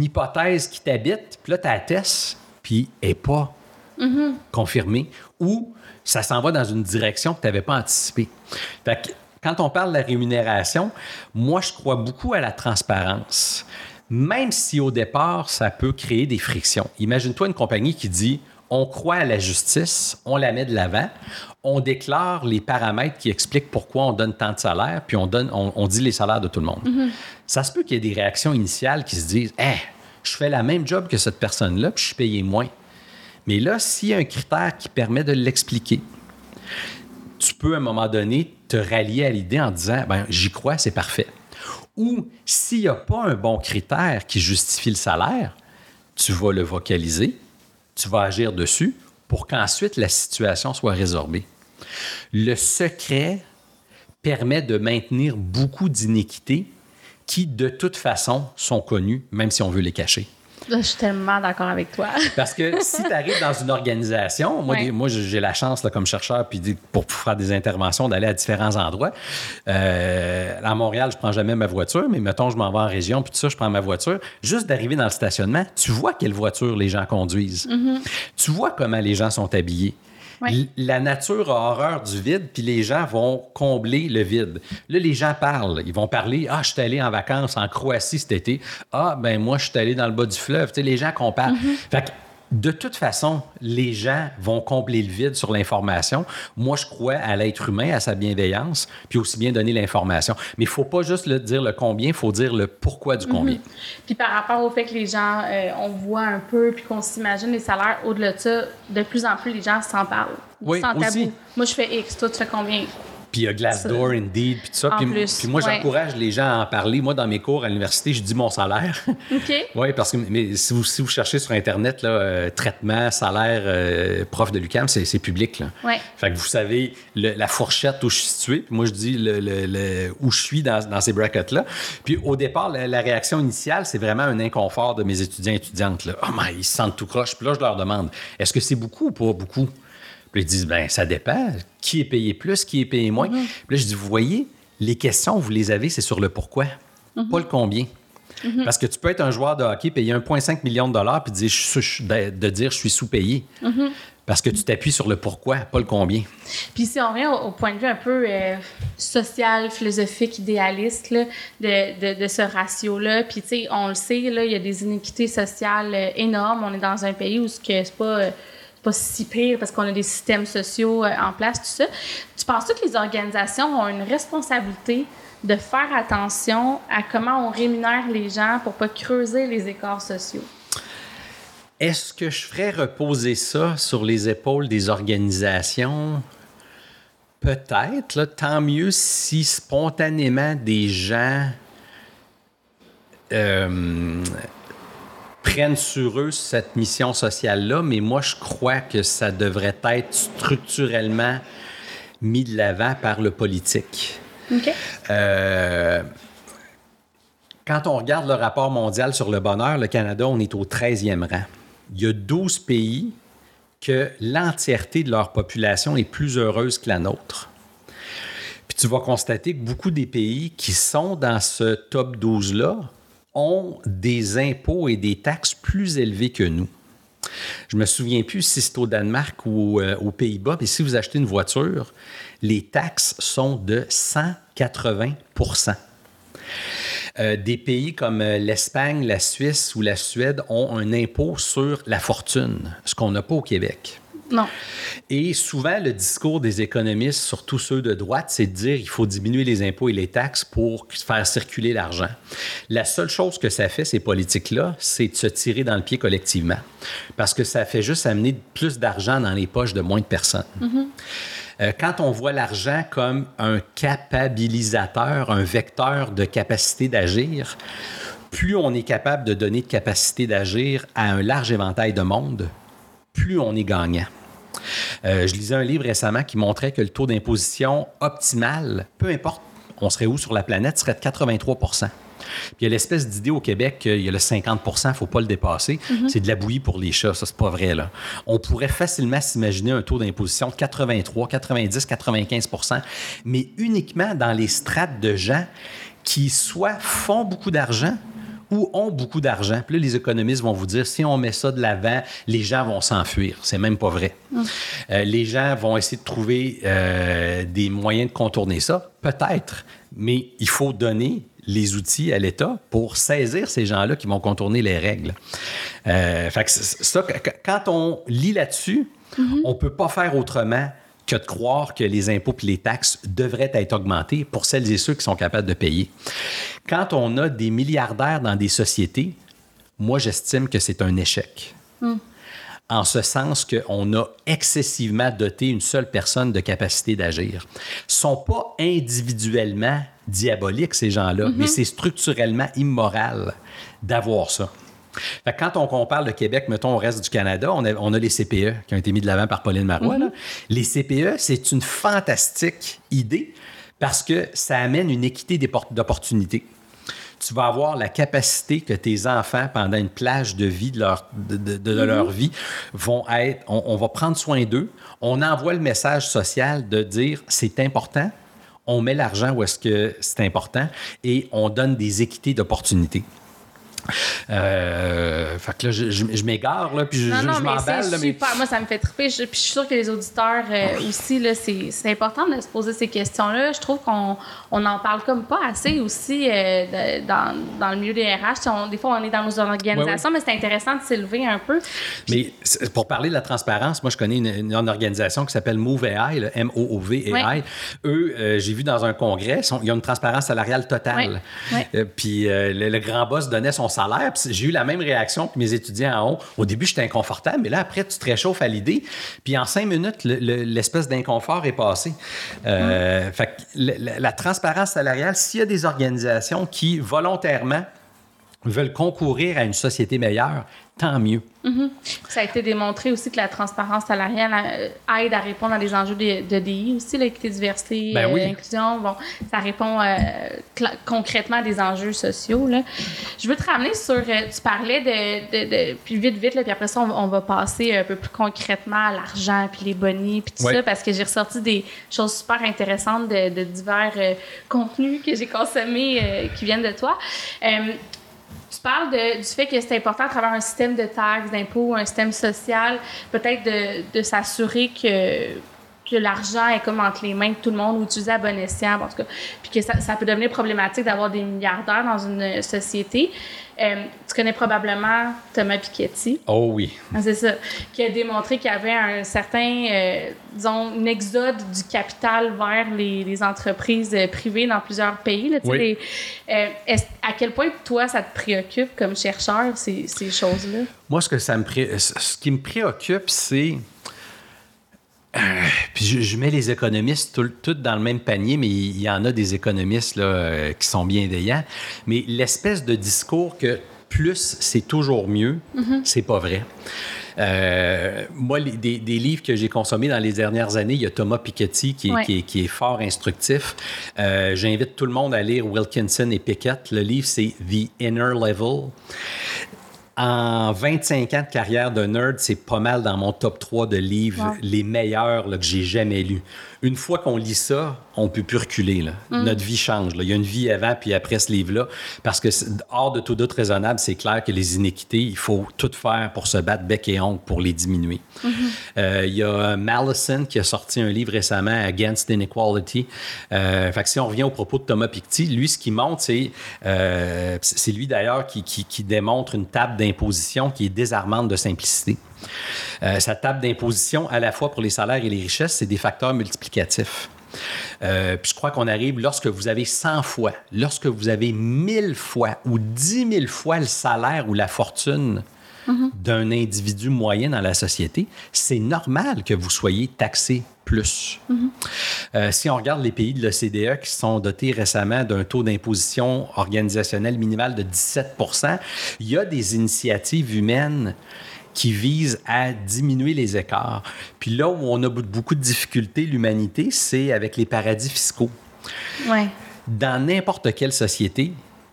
hypothèse qui t'habite, puis là, tu attestes, puis n'est pas mm-hmm. confirmée, ou ça s'en va dans une direction que tu n'avais pas anticipée. Fait quand on parle de la rémunération, moi, je crois beaucoup à la transparence. Même si au départ, ça peut créer des frictions. Imagine-toi une compagnie qui dit on croit à la justice, on la met de l'avant, on déclare les paramètres qui expliquent pourquoi on donne tant de salaire, puis on, donne, on, dit les salaires de tout le monde. Mm-hmm. Ça se peut qu'il y ait des réactions initiales qui se disent Eh, je fais la même job que cette personne-là, puis je suis payé moins. Mais là, s'il y a un critère qui permet de l'expliquer, tu peux à un moment donné te rallier à l'idée en disant ben, J'y crois, c'est parfait. Ou s'il n'y a pas un bon critère qui justifie le salaire, tu vas le vocaliser, tu vas agir dessus pour qu'ensuite la situation soit résorbée. Le secret permet de maintenir beaucoup d'iniquités qui, de toute façon, sont connues, même si on veut les cacher. je suis tellement d'accord avec toi. Parce que si tu arrives dans une organisation, moi, Ouais. moi j'ai la chance là, comme chercheur, puis pour faire des interventions, d'aller à différents endroits. Euh, à Montréal, je prends jamais ma voiture, mais mettons, je m'en vais en région, puis tout ça, je prends ma voiture. Juste d'arriver dans le stationnement, tu vois quelle voiture les gens conduisent. Tu vois comment les gens sont habillés. La nature a horreur du vide, puis les gens vont combler le vide. Là, les gens parlent. Ils vont parler Ah, je suis allé en vacances en Croatie cet été. Ah, ben moi, je suis allé dans le bas du fleuve. Tu sais, les gens comparent. Fait que, de toute façon, les gens vont combler le vide sur l'information. Moi, je crois à l'être humain, à sa bienveillance, puis aussi bien donner l'information. Mais il faut pas juste le dire le combien, il faut dire le pourquoi du combien. Puis par rapport au fait que les gens, euh, on voit un peu, puis qu'on s'imagine les salaires, au-delà de ça, de plus en plus, les gens s'en parlent. Oui, sans aussi. Moi, je fais X, toi, tu fais combien? Puis il y a Glassdoor, Indeed, puis tout ça. Puis, moi, ouais. j'encourage les gens à en parler. Moi, dans mes cours à l'université, je dis mon salaire. OK? Oui, parce que mais si, vous, si vous cherchez sur Internet, là, euh, traitement, salaire, euh, prof de l'UQAM, c'est public. Là. Ouais. Fait que vous savez le- la fourchette où je suis situé. Puis moi, je dis le, le- le- où je suis dans, dans ces brackets-là. Puis au départ, la, la réaction initiale, c'est vraiment un inconfort de mes étudiants et étudiantes. Là. Oh, mais ils se sentent tout croche. Puis là, je leur demande est-ce que c'est beaucoup ou pas beaucoup? Puis ils disent ben ça dépend. Qui est payé plus, qui est payé moins Puis là, je dis vous voyez, les questions, vous les avez, c'est sur le pourquoi, pas le combien. Parce que tu peux être un joueur de hockey, payer 1,5 million de dollars, puis dire, je suis sous- de, dire je suis sous-payé. Parce que tu t'appuies sur le pourquoi, pas le combien. Puis si on revient au, au point de vue un peu euh, social, philosophique, idéaliste là, de, de, de ce ratio-là, puis tu sais, on le sait, là, il y a des inéquités sociales euh, énormes. On est dans un pays où ce que c'est pas... euh, pas si pire parce qu'on a des systèmes sociaux euh, en place, tout ça. Tu penses que les organisations ont une responsabilité de faire attention à comment on rémunère les gens pour pas creuser les écarts sociaux? Est-ce que je ferais reposer ça sur les épaules des organisations? Peut-être. Tant mieux si spontanément des gens euh, prennent sur eux cette mission sociale-là, mais moi, je crois que ça devrait être structurellement mis de l'avant par le politique. Euh, quand on regarde le rapport mondial sur le bonheur, le Canada, on est au 13e rang. Il y a 12 pays que l'entièreté de leur population est plus heureuse que la nôtre. Puis tu vas constater que beaucoup des pays qui sont dans ce top 12-là ont des impôts et des taxes plus élevés que nous. Je me souviens plus si c'est au Danemark ou euh, aux Pays-Bas, mais si vous achetez une voiture, les taxes sont de 180% Euh, Des pays comme euh, l'Espagne, la Suisse ou la Suède ont un impôt sur la fortune, ce qu'on n'a pas au Québec. Non. Et souvent, le discours des économistes, surtout ceux de droite, c'est de dire qu'il faut diminuer les impôts et les taxes pour faire circuler l'argent. La seule chose que ça fait, ces politiques-là, c'est de se tirer dans le pied collectivement. Parce que ça fait juste amener plus d'argent dans les poches de moins de personnes. Euh, quand on voit l'argent comme un capabilisateur, un vecteur de capacité d'agir, plus on est capable de donner de capacité d'agir à un large éventail de monde, plus on est gagnant. Euh, je lisais un livre récemment qui montrait que le taux d'imposition optimal, peu importe on serait où sur la planète, serait de 83 Puis il y a l'espèce d'idée au Québec qu'il y a le 50% il ne faut pas le dépasser. C'est de la bouillie pour les chats, ça, c'est pas vrai. Là. On pourrait facilement s'imaginer un taux d'imposition de 83, 90, 95% mais uniquement dans les strates de gens qui soit font beaucoup d'argent ou ont beaucoup d'argent. Puis là, les économistes vont vous dire, si on met ça de l'avant, les gens vont s'enfuir. C'est même pas vrai. Euh, les gens vont essayer de trouver euh, des moyens de contourner ça, peut-être, mais il faut donner les outils à l'État pour saisir ces gens-là qui vont contourner les règles. Euh, fait que ça, quand on lit là-dessus, on peut pas faire autrement que de croire que les impôts et les taxes devraient être augmentés pour celles et ceux qui sont capables de payer. Quand on a des milliardaires dans des sociétés, moi, j'estime que c'est un échec. En ce sens qu'on a excessivement doté une seule personne de capacité d'agir. Ils sont pas individuellement diaboliques, ces gens-là, mais c'est structurellement immoral d'avoir ça. Fait que quand on compare le Québec, mettons, au reste du Canada, on a, on a les CPE qui ont été mis de l'avant par Pauline Marois. là. Les CPE, c'est une fantastique idée parce que ça amène une équité d'oppor- d'opportunités. Tu vas avoir la capacité que tes enfants, pendant une plage de vie de leur, de, de- de leur vie, vont être, on, on va prendre soin d'eux. On envoie le message social de dire c'est important. On met l'argent où est-ce que c'est important et on donne des équités d'opportunités. Euh, fait que là, je, je- je m'égare, là, puis je, Non, je- non, je mais m'emballe. là, mais- super. Moi, ça me fait triper. Je, puis je suis sûre que les auditeurs euh, aussi, là, c'est, c'est important de se poser ces questions-là. Je trouve qu'on on en parle comme pas assez aussi euh, de- dans, dans le milieu des RH. On- des fois, on est dans nos organisations, mais c'est intéressant de s'élever un peu. Mais pour parler de la transparence, moi, je connais une, une- une organisation qui s'appelle Move AI, là, M-O-O-V AI. Ouais. Eux, euh, j'ai vu dans un congrès, ils ont une transparence salariale totale. Puis le, le grand boss donnait son salaire. Puis j'ai eu la même réaction que mes étudiants en haut. Au début, j'étais inconfortable, mais là, après, tu te réchauffes à l'idée. Puis en cinq minutes, le- le- l'espèce d'inconfort est passé. Euh, fait que la, la- la transparence salariale, s'il y a des organisations qui, volontairement, veulent concourir à une société meilleure, tant mieux. Ça a été démontré aussi que la transparence salariale euh, aide à répondre à des enjeux de, de DI aussi, l'équité, diversité, Ben oui. euh. Bon, ça répond euh, concrètement à des enjeux sociaux. Là. Je veux te ramener sur. tu parlais de. de, de- puis vite, vite, là, puis après ça, on, va- on va passer un peu plus concrètement à l'argent, puis les bonnies, puis tout ça, parce que j'ai ressorti des choses super intéressantes de, de divers euh, contenus que j'ai consommés euh, qui viennent de toi. Tu parles du fait que c'est important à travers un système de taxes, d'impôts, un système social, peut-être de s'assurer que, que l'argent est comme entre les mains de tout le monde ou utilisé à bon escient, en tout cas, puis que ça, ça peut devenir problématique d'avoir des milliardaires dans une société. Euh, tu connais probablement Thomas Piketty. Oh oui. Ah, C'est ça. Qui a démontré qu'il y avait un certain, euh, disons, un exode du capital vers les, les entreprises euh, privées dans plusieurs pays. Là, tu sais, Oui. les- euh, à quel point, toi, ça te préoccupe comme chercheur, ces, ces choses-là? Moi, ce que ça me pré- ce qui me préoccupe, c'est. Euh, puis je, je mets les économistes tout, tout dans le même panier, mais il y en a des économistes là, euh, qui sont bienveillants. Mais l'espèce de discours que plus c'est toujours mieux, c'est pas vrai. Euh, moi, les- des, des livres que j'ai consommés dans les dernières années, il y a Thomas Piketty qui est, Ouais. qui est- qui est fort instructif. Euh, J'invite tout le monde à lire Wilkinson et Pickett. Le livre, c'est The Inner Level. En 25 ans de carrière de nerd, c'est pas mal dans mon top 3 de livres, les meilleurs là, que j'ai jamais lus. Une fois qu'on lit ça, on peut plus reculer. là. Notre vie change. là. Il y a une vie avant puis après ce livre-là. Parce que, hors de tout doute raisonnable, c'est clair que les inéquités, il faut tout faire pour se battre bec et ongle pour les diminuer. Euh, il y a Mallison qui a sorti un livre récemment, Against Inequality. Euh, fait que si on revient au propos de Thomas Piketty, lui, ce qu'il montre, c'est euh, c'est lui d'ailleurs qui, qui- qui démontre une table d'imposition qui est désarmante de simplicité. Euh, sa table d'imposition, à la fois pour les salaires et les richesses, c'est des facteurs multiplicatifs. Euh, puis je crois qu'on arrive lorsque vous avez 100 fois, lorsque vous avez 1000 fois ou 10 000 fois le salaire ou la fortune d'un individu moyen dans la société, c'est normal que vous soyez taxé plus. Euh, si on regarde les pays de l'OCDE qui sont dotés récemment d'un taux d'imposition organisationnelle minimal de 17% il y a des initiatives humaines qui visent à diminuer les écarts. Puis là où on a beaucoup de difficultés, l'humanité, c'est avec les paradis fiscaux. Ouais. Dans n'importe quelle société,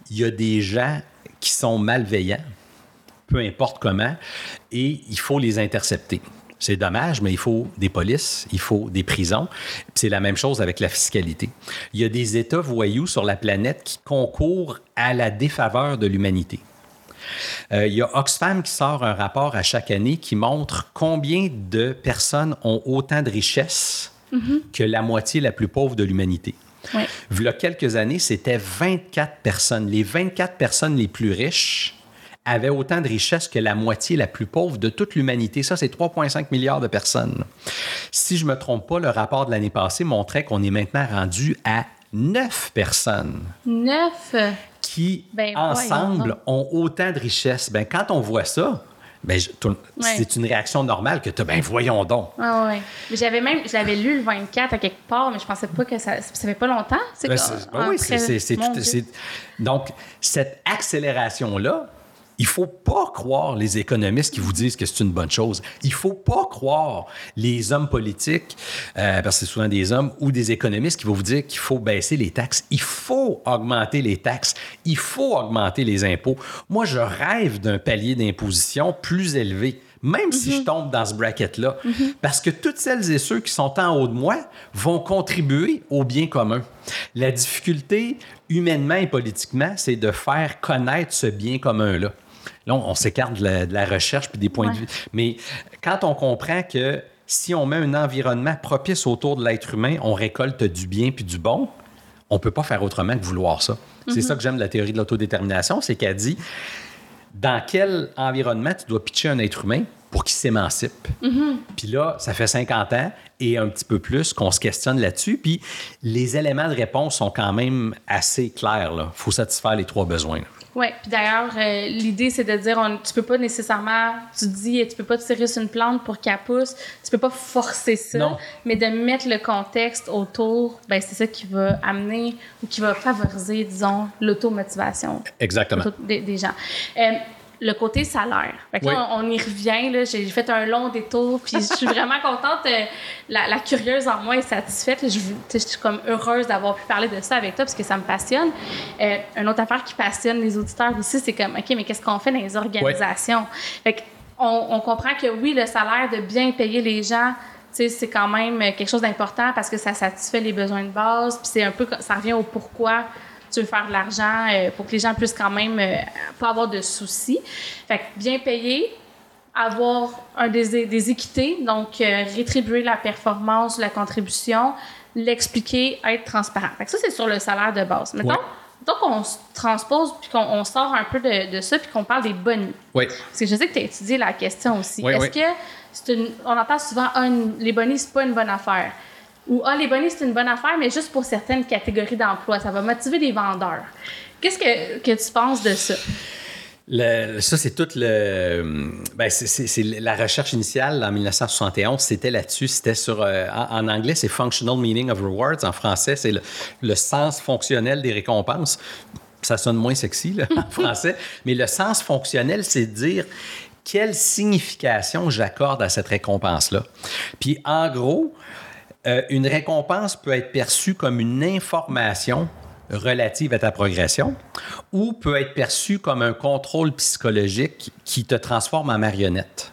il y a des gens qui sont malveillants, peu importe comment, et il faut les intercepter. C'est dommage, mais il faut des polices, il faut des prisons. C'est la même chose avec la fiscalité. Il y a des États voyous sur la planète qui concourent à la défaveur de l'humanité. Euh, il y a Oxfam qui sort un rapport à chaque année qui montre combien de personnes ont autant de richesses que la moitié la plus pauvre de l'humanité. Ouais. Il y a quelques années, c'était 24 personnes. Les 24 personnes les plus riches avaient autant de richesses que la moitié la plus pauvre de toute l'humanité. Ça, c'est 3,5 milliards de personnes. Si je ne me trompe pas, le rapport de l'année passée montrait qu'on est maintenant rendu à 9 personnes Neuf? qui, Ben, ensemble, ont autant de richesses. Ben, quand on voit ça, ben, Ouais. c'est une réaction normale que tu as. Ben, voyons donc. Ah ouais. J'avais même, je l'avais lu le 24 à quelque part, mais je pensais pas que ça, ça fait pas longtemps. Ben, ben oui, c'est- Donc, cette accélération-là, Il faut pas croire les économistes qui vous disent que c'est une bonne chose. Il faut pas croire les hommes politiques, euh, parce que c'est souvent des hommes ou des économistes qui vont vous dire qu'il faut baisser les taxes. Il faut augmenter les taxes. Il faut augmenter les impôts. Moi, je rêve d'un palier d'imposition plus élevé même si je tombe dans ce bracket-là. Parce que toutes celles et ceux qui sont en haut de moi vont contribuer au bien commun. La difficulté, humainement et politiquement, c'est de faire connaître ce bien commun-là. Là, on, s'écarte de, la, recherche puis des points de vue. Mais quand on comprend que si on met un environnement propice autour de l'être humain, on récolte du bien puis du bon, on ne peut pas faire autrement que vouloir ça. C'est ça que j'aime de la théorie de l'autodétermination, c'est qu'elle dit dans quel environnement tu dois pitcher un être humain? Pour qu'il s'émancipe. Mm-hmm. Puis là, ça fait 50 ans et un petit peu plus qu'on se questionne là-dessus. Puis les éléments de réponse sont quand même assez clairs. Il faut satisfaire les trois besoins. Oui, puis d'ailleurs, euh, l'idée, c'est de dire, on, tu peux pas nécessairement, tu dis, tu peux pas tirer sur une plante pour qu'elle pousse, tu peux pas forcer ça, mais de mettre le contexte autour, ben, c'est ça qui va amener ou qui va favoriser, disons, l'automotivation. Exactement. Des, gens. Euh, le côté salaire. on, y revient. J'ai fait un long détour, puis je suis vraiment contente. Euh, la, curieuse en moi est satisfaite. Je, je, suis comme heureuse d'avoir pu parler de ça avec toi parce que ça me passionne. Euh, une autre affaire qui passionne les auditeurs aussi, c'est comme, OK, mais qu'est-ce qu'on fait dans les organisations? on, comprend que oui, le salaire de bien payer les gens, c'est quand même quelque chose d'important parce que ça satisfait les besoins de base, puis c'est un peu, ça revient au pourquoi tu veux faire de l'argent euh, pour que les gens puissent quand même euh, pas avoir de soucis. Fait que bien payer, avoir un des, des équités, donc euh, rétribuer la performance, la contribution, l'expliquer, être transparent. Fait que ça, c'est sur le salaire de base. Mettons, donc, on se transpose puis qu'on sort un peu de, ça puis qu'on parle des bonus. Oui. Parce que je sais que tu as étudié la question aussi. Est-ce que c'est une, on entend souvent ah, les bonus, c'est pas une bonne affaire ou ah, les bonus, c'est une bonne affaire, mais juste pour certaines catégories d'emplois. Ça va motiver les vendeurs. Qu'est-ce que, que tu penses de ça? ça, c'est toute le. Ben, c'est, la recherche initiale en 1971, c'était là-dessus. C'était sur. Euh, en, anglais, c'est Functional Meaning of Rewards. En français, c'est le, sens fonctionnel des récompenses. Ça sonne moins sexy là, en français. Mais le sens fonctionnel, c'est de dire quelle signification j'accorde à cette récompense-là. Puis, en gros, euh, une récompense peut être perçue comme une information relative à ta progression ou peut être perçue comme un contrôle psychologique qui te transforme en marionnette.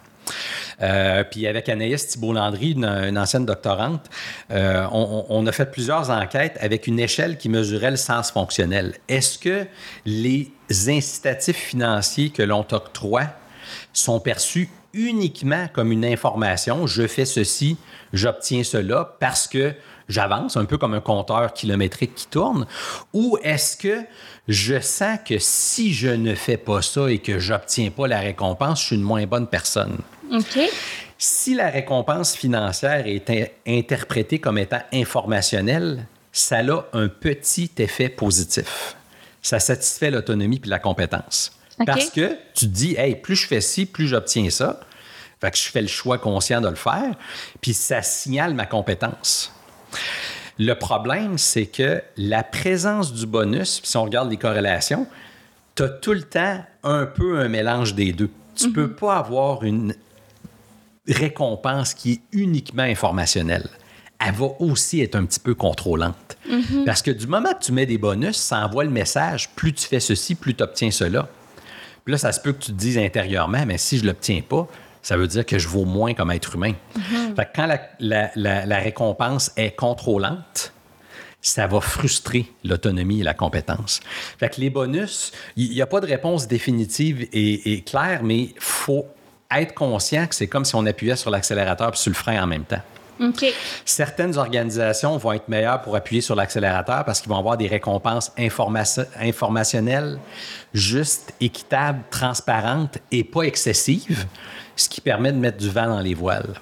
Euh, puis avec Anaïs Thibault-Landry, une, ancienne doctorante, euh, on, on, a fait plusieurs enquêtes avec une échelle qui mesurait le sens fonctionnel. Est-ce que les incitatifs financiers que l'on t'octroie sont perçus uniquement comme une information, je fais ceci, j'obtiens cela parce que j'avance, un peu comme un compteur kilométrique qui tourne, ou est-ce que je sens que si je ne fais pas ça et que j'obtiens pas la récompense, je suis une moins bonne personne? OK. Si la récompense financière est interprétée comme étant informationnelle, ça a un petit effet positif. Ça satisfait l'autonomie puis la compétence. Parce que tu te dis, hey, plus je fais ci, plus j'obtiens ça. Fait que je fais le choix conscient de le faire, puis ça signale ma compétence. Le problème, c'est que la présence du bonus, si on regarde les corrélations, tu as tout le temps un peu un mélange des deux. Tu ne peux mhm. pas avoir une récompense qui est uniquement informationnelle. Elle va aussi être un petit peu contrôlante. Mhm. Parce que du moment que tu mets des bonus, ça envoie le message plus tu fais ceci, plus tu obtiens cela. Puis là, ça se peut que tu te dises intérieurement, mais si je ne l'obtiens pas, ça veut dire que je vaux moins comme être humain. Mhm. fait que quand la, récompense est contrôlante, ça va frustrer l'autonomie et la compétence. Fait que les bonus, il n'y a pas de réponse définitive et, claire, mais il faut être conscient que c'est comme si on appuyait sur l'accélérateur et sur le frein en même temps. Certaines organisations vont être meilleures pour appuyer sur l'accélérateur parce qu'ils vont avoir des récompenses informationnelles justes, équitables, transparentes et pas excessives, ce qui permet de mettre du vent dans les voiles.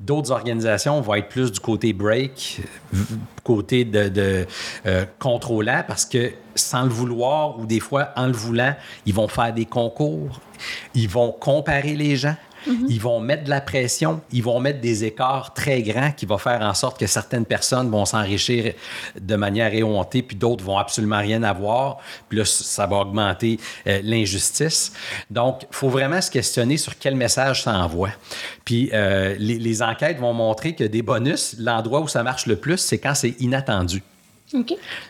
D'autres organisations vont être plus du côté break, côté de, euh, contrôlant, parce que sans le vouloir ou des fois en le voulant, ils vont faire des concours, ils vont comparer les gens Ils vont mettre de la pression, ils vont mettre des écarts très grands qui vont faire en sorte que certaines personnes vont s'enrichir de manière éhontée, puis d'autres vont absolument rien avoir. Puis là, ça va augmenter euh, l'injustice. Donc, il faut vraiment se questionner sur quel message ça envoie. Puis euh, les, les enquêtes vont montrer que des bonus, l'endroit où ça marche le plus, c'est quand c'est inattendu.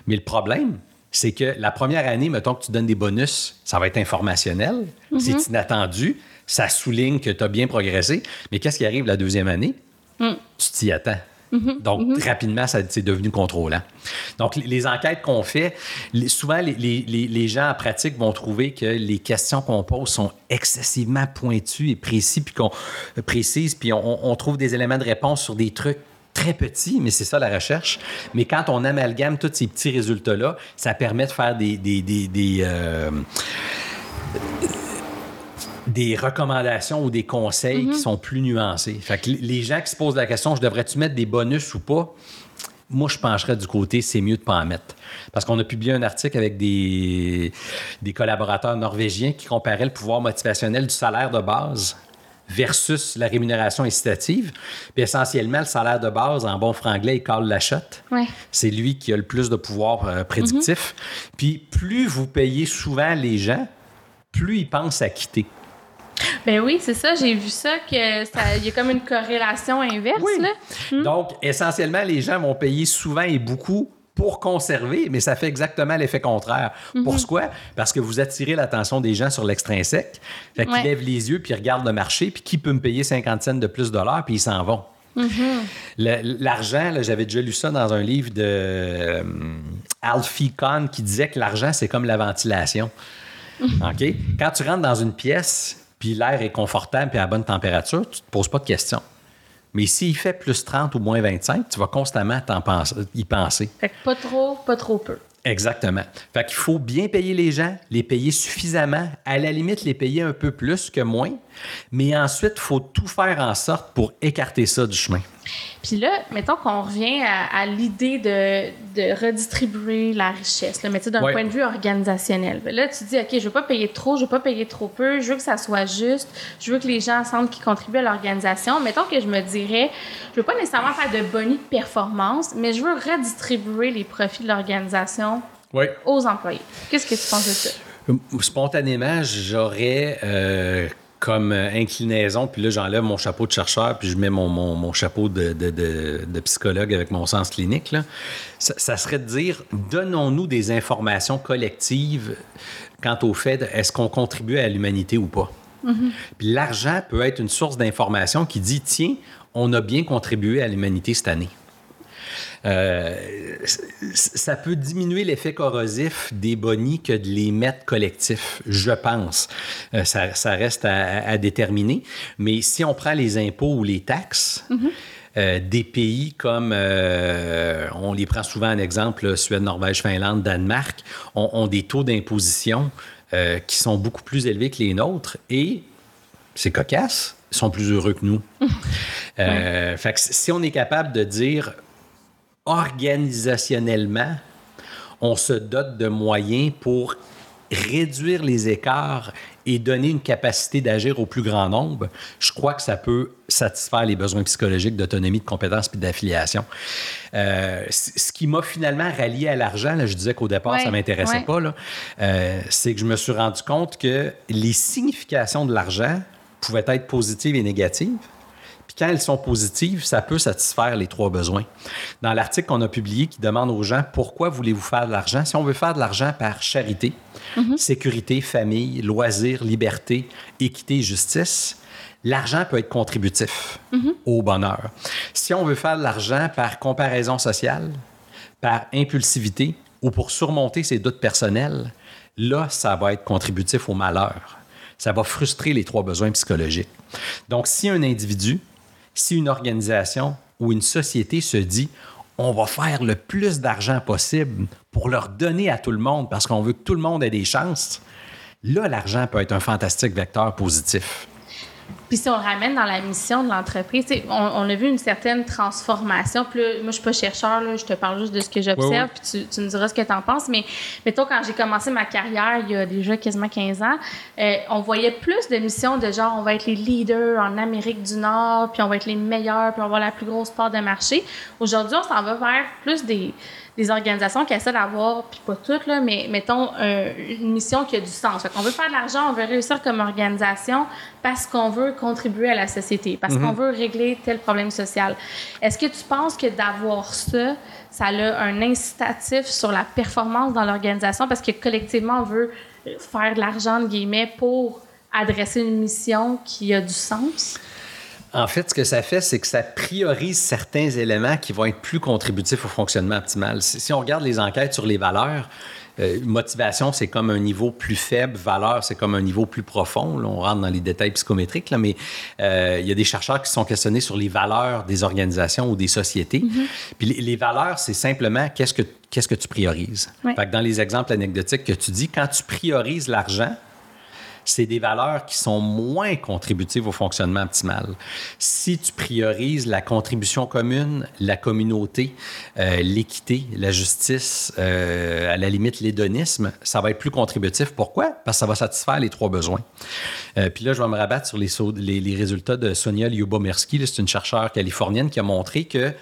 Mais le problème, c'est que la première année, mettons que tu donnes des bonus, ça va être informationnel, c'est inattendu, ça souligne que tu as bien progressé. Mais qu'est-ce qui arrive la deuxième année? Tu t'y attends. Donc, rapidement, ça c'est devenu contrôlant. Donc, les, les enquêtes qu'on fait, les- souvent, les, les- gens en pratique vont trouver que les questions qu'on pose sont excessivement pointues et précis, puis qu'on, euh, précises, puis on, on trouve des éléments de réponse sur des trucs très petits, mais c'est ça la recherche. Mais quand on amalgame tous ces petits résultats-là, ça permet de faire des, des, des- des, euh, des recommandations ou des conseils qui sont plus nuancés. Fait que les gens qui se posent la question, je devrais-tu mettre des bonus ou pas? Moi, je pencherais du côté, c'est mieux de pas en mettre. Parce qu'on a publié un article avec des, des collaborateurs norvégiens qui comparaient le pouvoir motivationnel du salaire de base versus la rémunération incitative. Puis essentiellement, le salaire de base, en bon franglais, il cale la. Ouais. C'est lui qui a le plus de pouvoir euh, prédictif. Puis plus vous payez souvent les gens, plus ils pensent à quitter. Ben oui, c'est ça. J'ai vu ça, que ça, y a comme une corrélation inverse, Oui. là. Donc, essentiellement, les gens vont payer souvent et beaucoup pour conserver, mais ça fait exactement l'effet contraire. Pourquoi? Parce que vous attirez l'attention des gens sur l'extrinsèque. Fait qu'ils Ouais. lèvent les yeux, puis ils regardent le marché, puis qui peut me payer 50 cents de plus de l'heure, puis ils s'en vont. Le- L'argent, là, j'avais déjà lu ça dans un livre de euh, Alfie Kahn qui disait que l'argent, c'est comme la ventilation. OK? Quand tu rentres dans une pièce, puis l'air est confortable et à bonne température, tu ne te poses pas de questions. Mais s'il fait plus 30 ou moins 25, tu vas constamment y penser. Fait que pas trop, pas trop peu. Exactement. Fait qu'il faut bien payer les gens, les payer suffisamment, à la limite les payer un peu plus que moins, mais ensuite, il faut tout faire en sorte pour écarter ça du chemin. Puis là, mettons qu'on revient à, à l'idée de, de redistribuer la richesse, là, mais tu sais, d'un Ouais. point de vue organisationnel. Là, tu dis, OK, je veux pas payer trop, je veux pas payer trop peu, je veux que ça soit juste, je veux que les gens sentent qu'ils contribuent à l'organisation. Mettons que je me dirais, je veux pas nécessairement faire de bonus de performance, mais je veux redistribuer les profits de l'organisation aux employés. Qu'est-ce que tu penses de ça? Spontanément, j'aurais euh, comme euh, inclinaison, puis là, j'enlève mon chapeau de chercheur, puis je mets mon, mon- mon chapeau de, de- de- de psychologue avec mon sens clinique. là. Ça, ça serait de dire, donnons-nous des informations collectives quant au fait est-ce qu'on contribue à l'humanité ou pas. Puis l'argent peut être une source d'information qui dit, tiens, on a bien contribué à l'humanité cette année. Euh, ça peut diminuer l'effet corrosif des bonnies que de les mettre collectifs, je pense. Euh, ça, ça reste à, à déterminer. Mais si on prend les impôts ou les taxes, euh, des pays comme, euh, on les prend souvent en exemple, Suède, Norvège, Finlande, Danemark, ont, ont des taux d'imposition euh, qui sont beaucoup plus élevés que les nôtres et c'est cocasse, ils sont plus heureux que nous. Fait que si on est capable de dire organisationnellement, on se dote de moyens pour réduire les écarts et donner une capacité d'agir au plus grand nombre, je crois que ça peut satisfaire les besoins psychologiques d'autonomie, de compétence puis d'affiliation. Euh, ce qui m'a finalement rallié à l'argent, là, je disais qu'au départ, Ouais, ça m'intéressait ouais. pas, là, euh, c'est que je me suis rendu compte que les significations de l'argent pouvaient être positives et négatives. Puis quand elles sont positives, ça peut satisfaire les trois besoins. Dans l'article qu'on a publié qui demande aux gens pourquoi voulez-vous faire de l'argent, si on veut faire de l'argent par charité, sécurité, famille, loisirs, liberté, équité et justice, l'argent peut être contributif au bonheur. Si on veut faire de l'argent par comparaison sociale, par impulsivité ou pour surmonter ses doutes personnels, là, ça va être contributif au malheur. Ça va frustrer les trois besoins psychologiques. Donc, si un individu, si une organisation ou une société se dit on va faire le plus d'argent possible pour leur donner à tout le monde parce qu'on veut que tout le monde ait des chances, là, l'argent peut être un fantastique vecteur positif. Puis si on le ramène dans la mission de l'entreprise, on, on, a vu une certaine transformation. Puis là, moi, je suis pas chercheur, là, je te parle juste de ce que j'observe, puis tu, tu, me diras ce que tu en penses. Mais mettons, quand j'ai commencé ma carrière, il y a déjà quasiment 15 ans, euh, on voyait plus de missions de genre, on va être les leaders en Amérique du Nord, puis on va être les meilleurs, puis on va avoir la plus grosse part de marché. Aujourd'hui, on s'en va vers plus des des organisations qui essaient d'avoir, puis pas toutes, là, mais mettons euh, une mission qui a du sens. on veut faire de l'argent, on veut réussir comme organisation parce qu'on veut contribuer à la société, parce qu'on mhm. veut régler tel problème social. Est-ce que tu penses que d'avoir ça, ça a un incitatif sur la performance dans l'organisation? Parce que collectivement, on veut faire de l'argent, de guillemets, pour adresser une mission qui a du sens? En fait, ce que ça fait, c'est que ça priorise certains éléments qui vont être plus contributifs au fonctionnement optimal. Si on regarde les enquêtes sur les valeurs, euh, motivation, c'est comme un niveau plus faible. Valeur, c'est comme un niveau plus profond. Là, on rentre dans les détails psychométriques, là, mais euh, il y a des chercheurs qui sont questionnés sur les valeurs des organisations ou des sociétés. Mm-hmm. Puis les, valeurs, c'est simplement qu'est-ce que, qu'est-ce que tu priorises. Fait que dans les exemples anecdotiques que tu dis, quand tu priorises l'argent, c'est des valeurs qui sont moins contributives au fonctionnement optimal. Si tu priorises la contribution commune, la communauté, euh, l'équité, la justice, euh, à la limite l'hédonisme, ça va être plus contributif. Pourquoi? Parce que ça va satisfaire les trois besoins. Euh, puis là, je vais me rabattre sur les, résultats de Sonia Lyubomirsky. C'est une chercheure californienne qui a montré que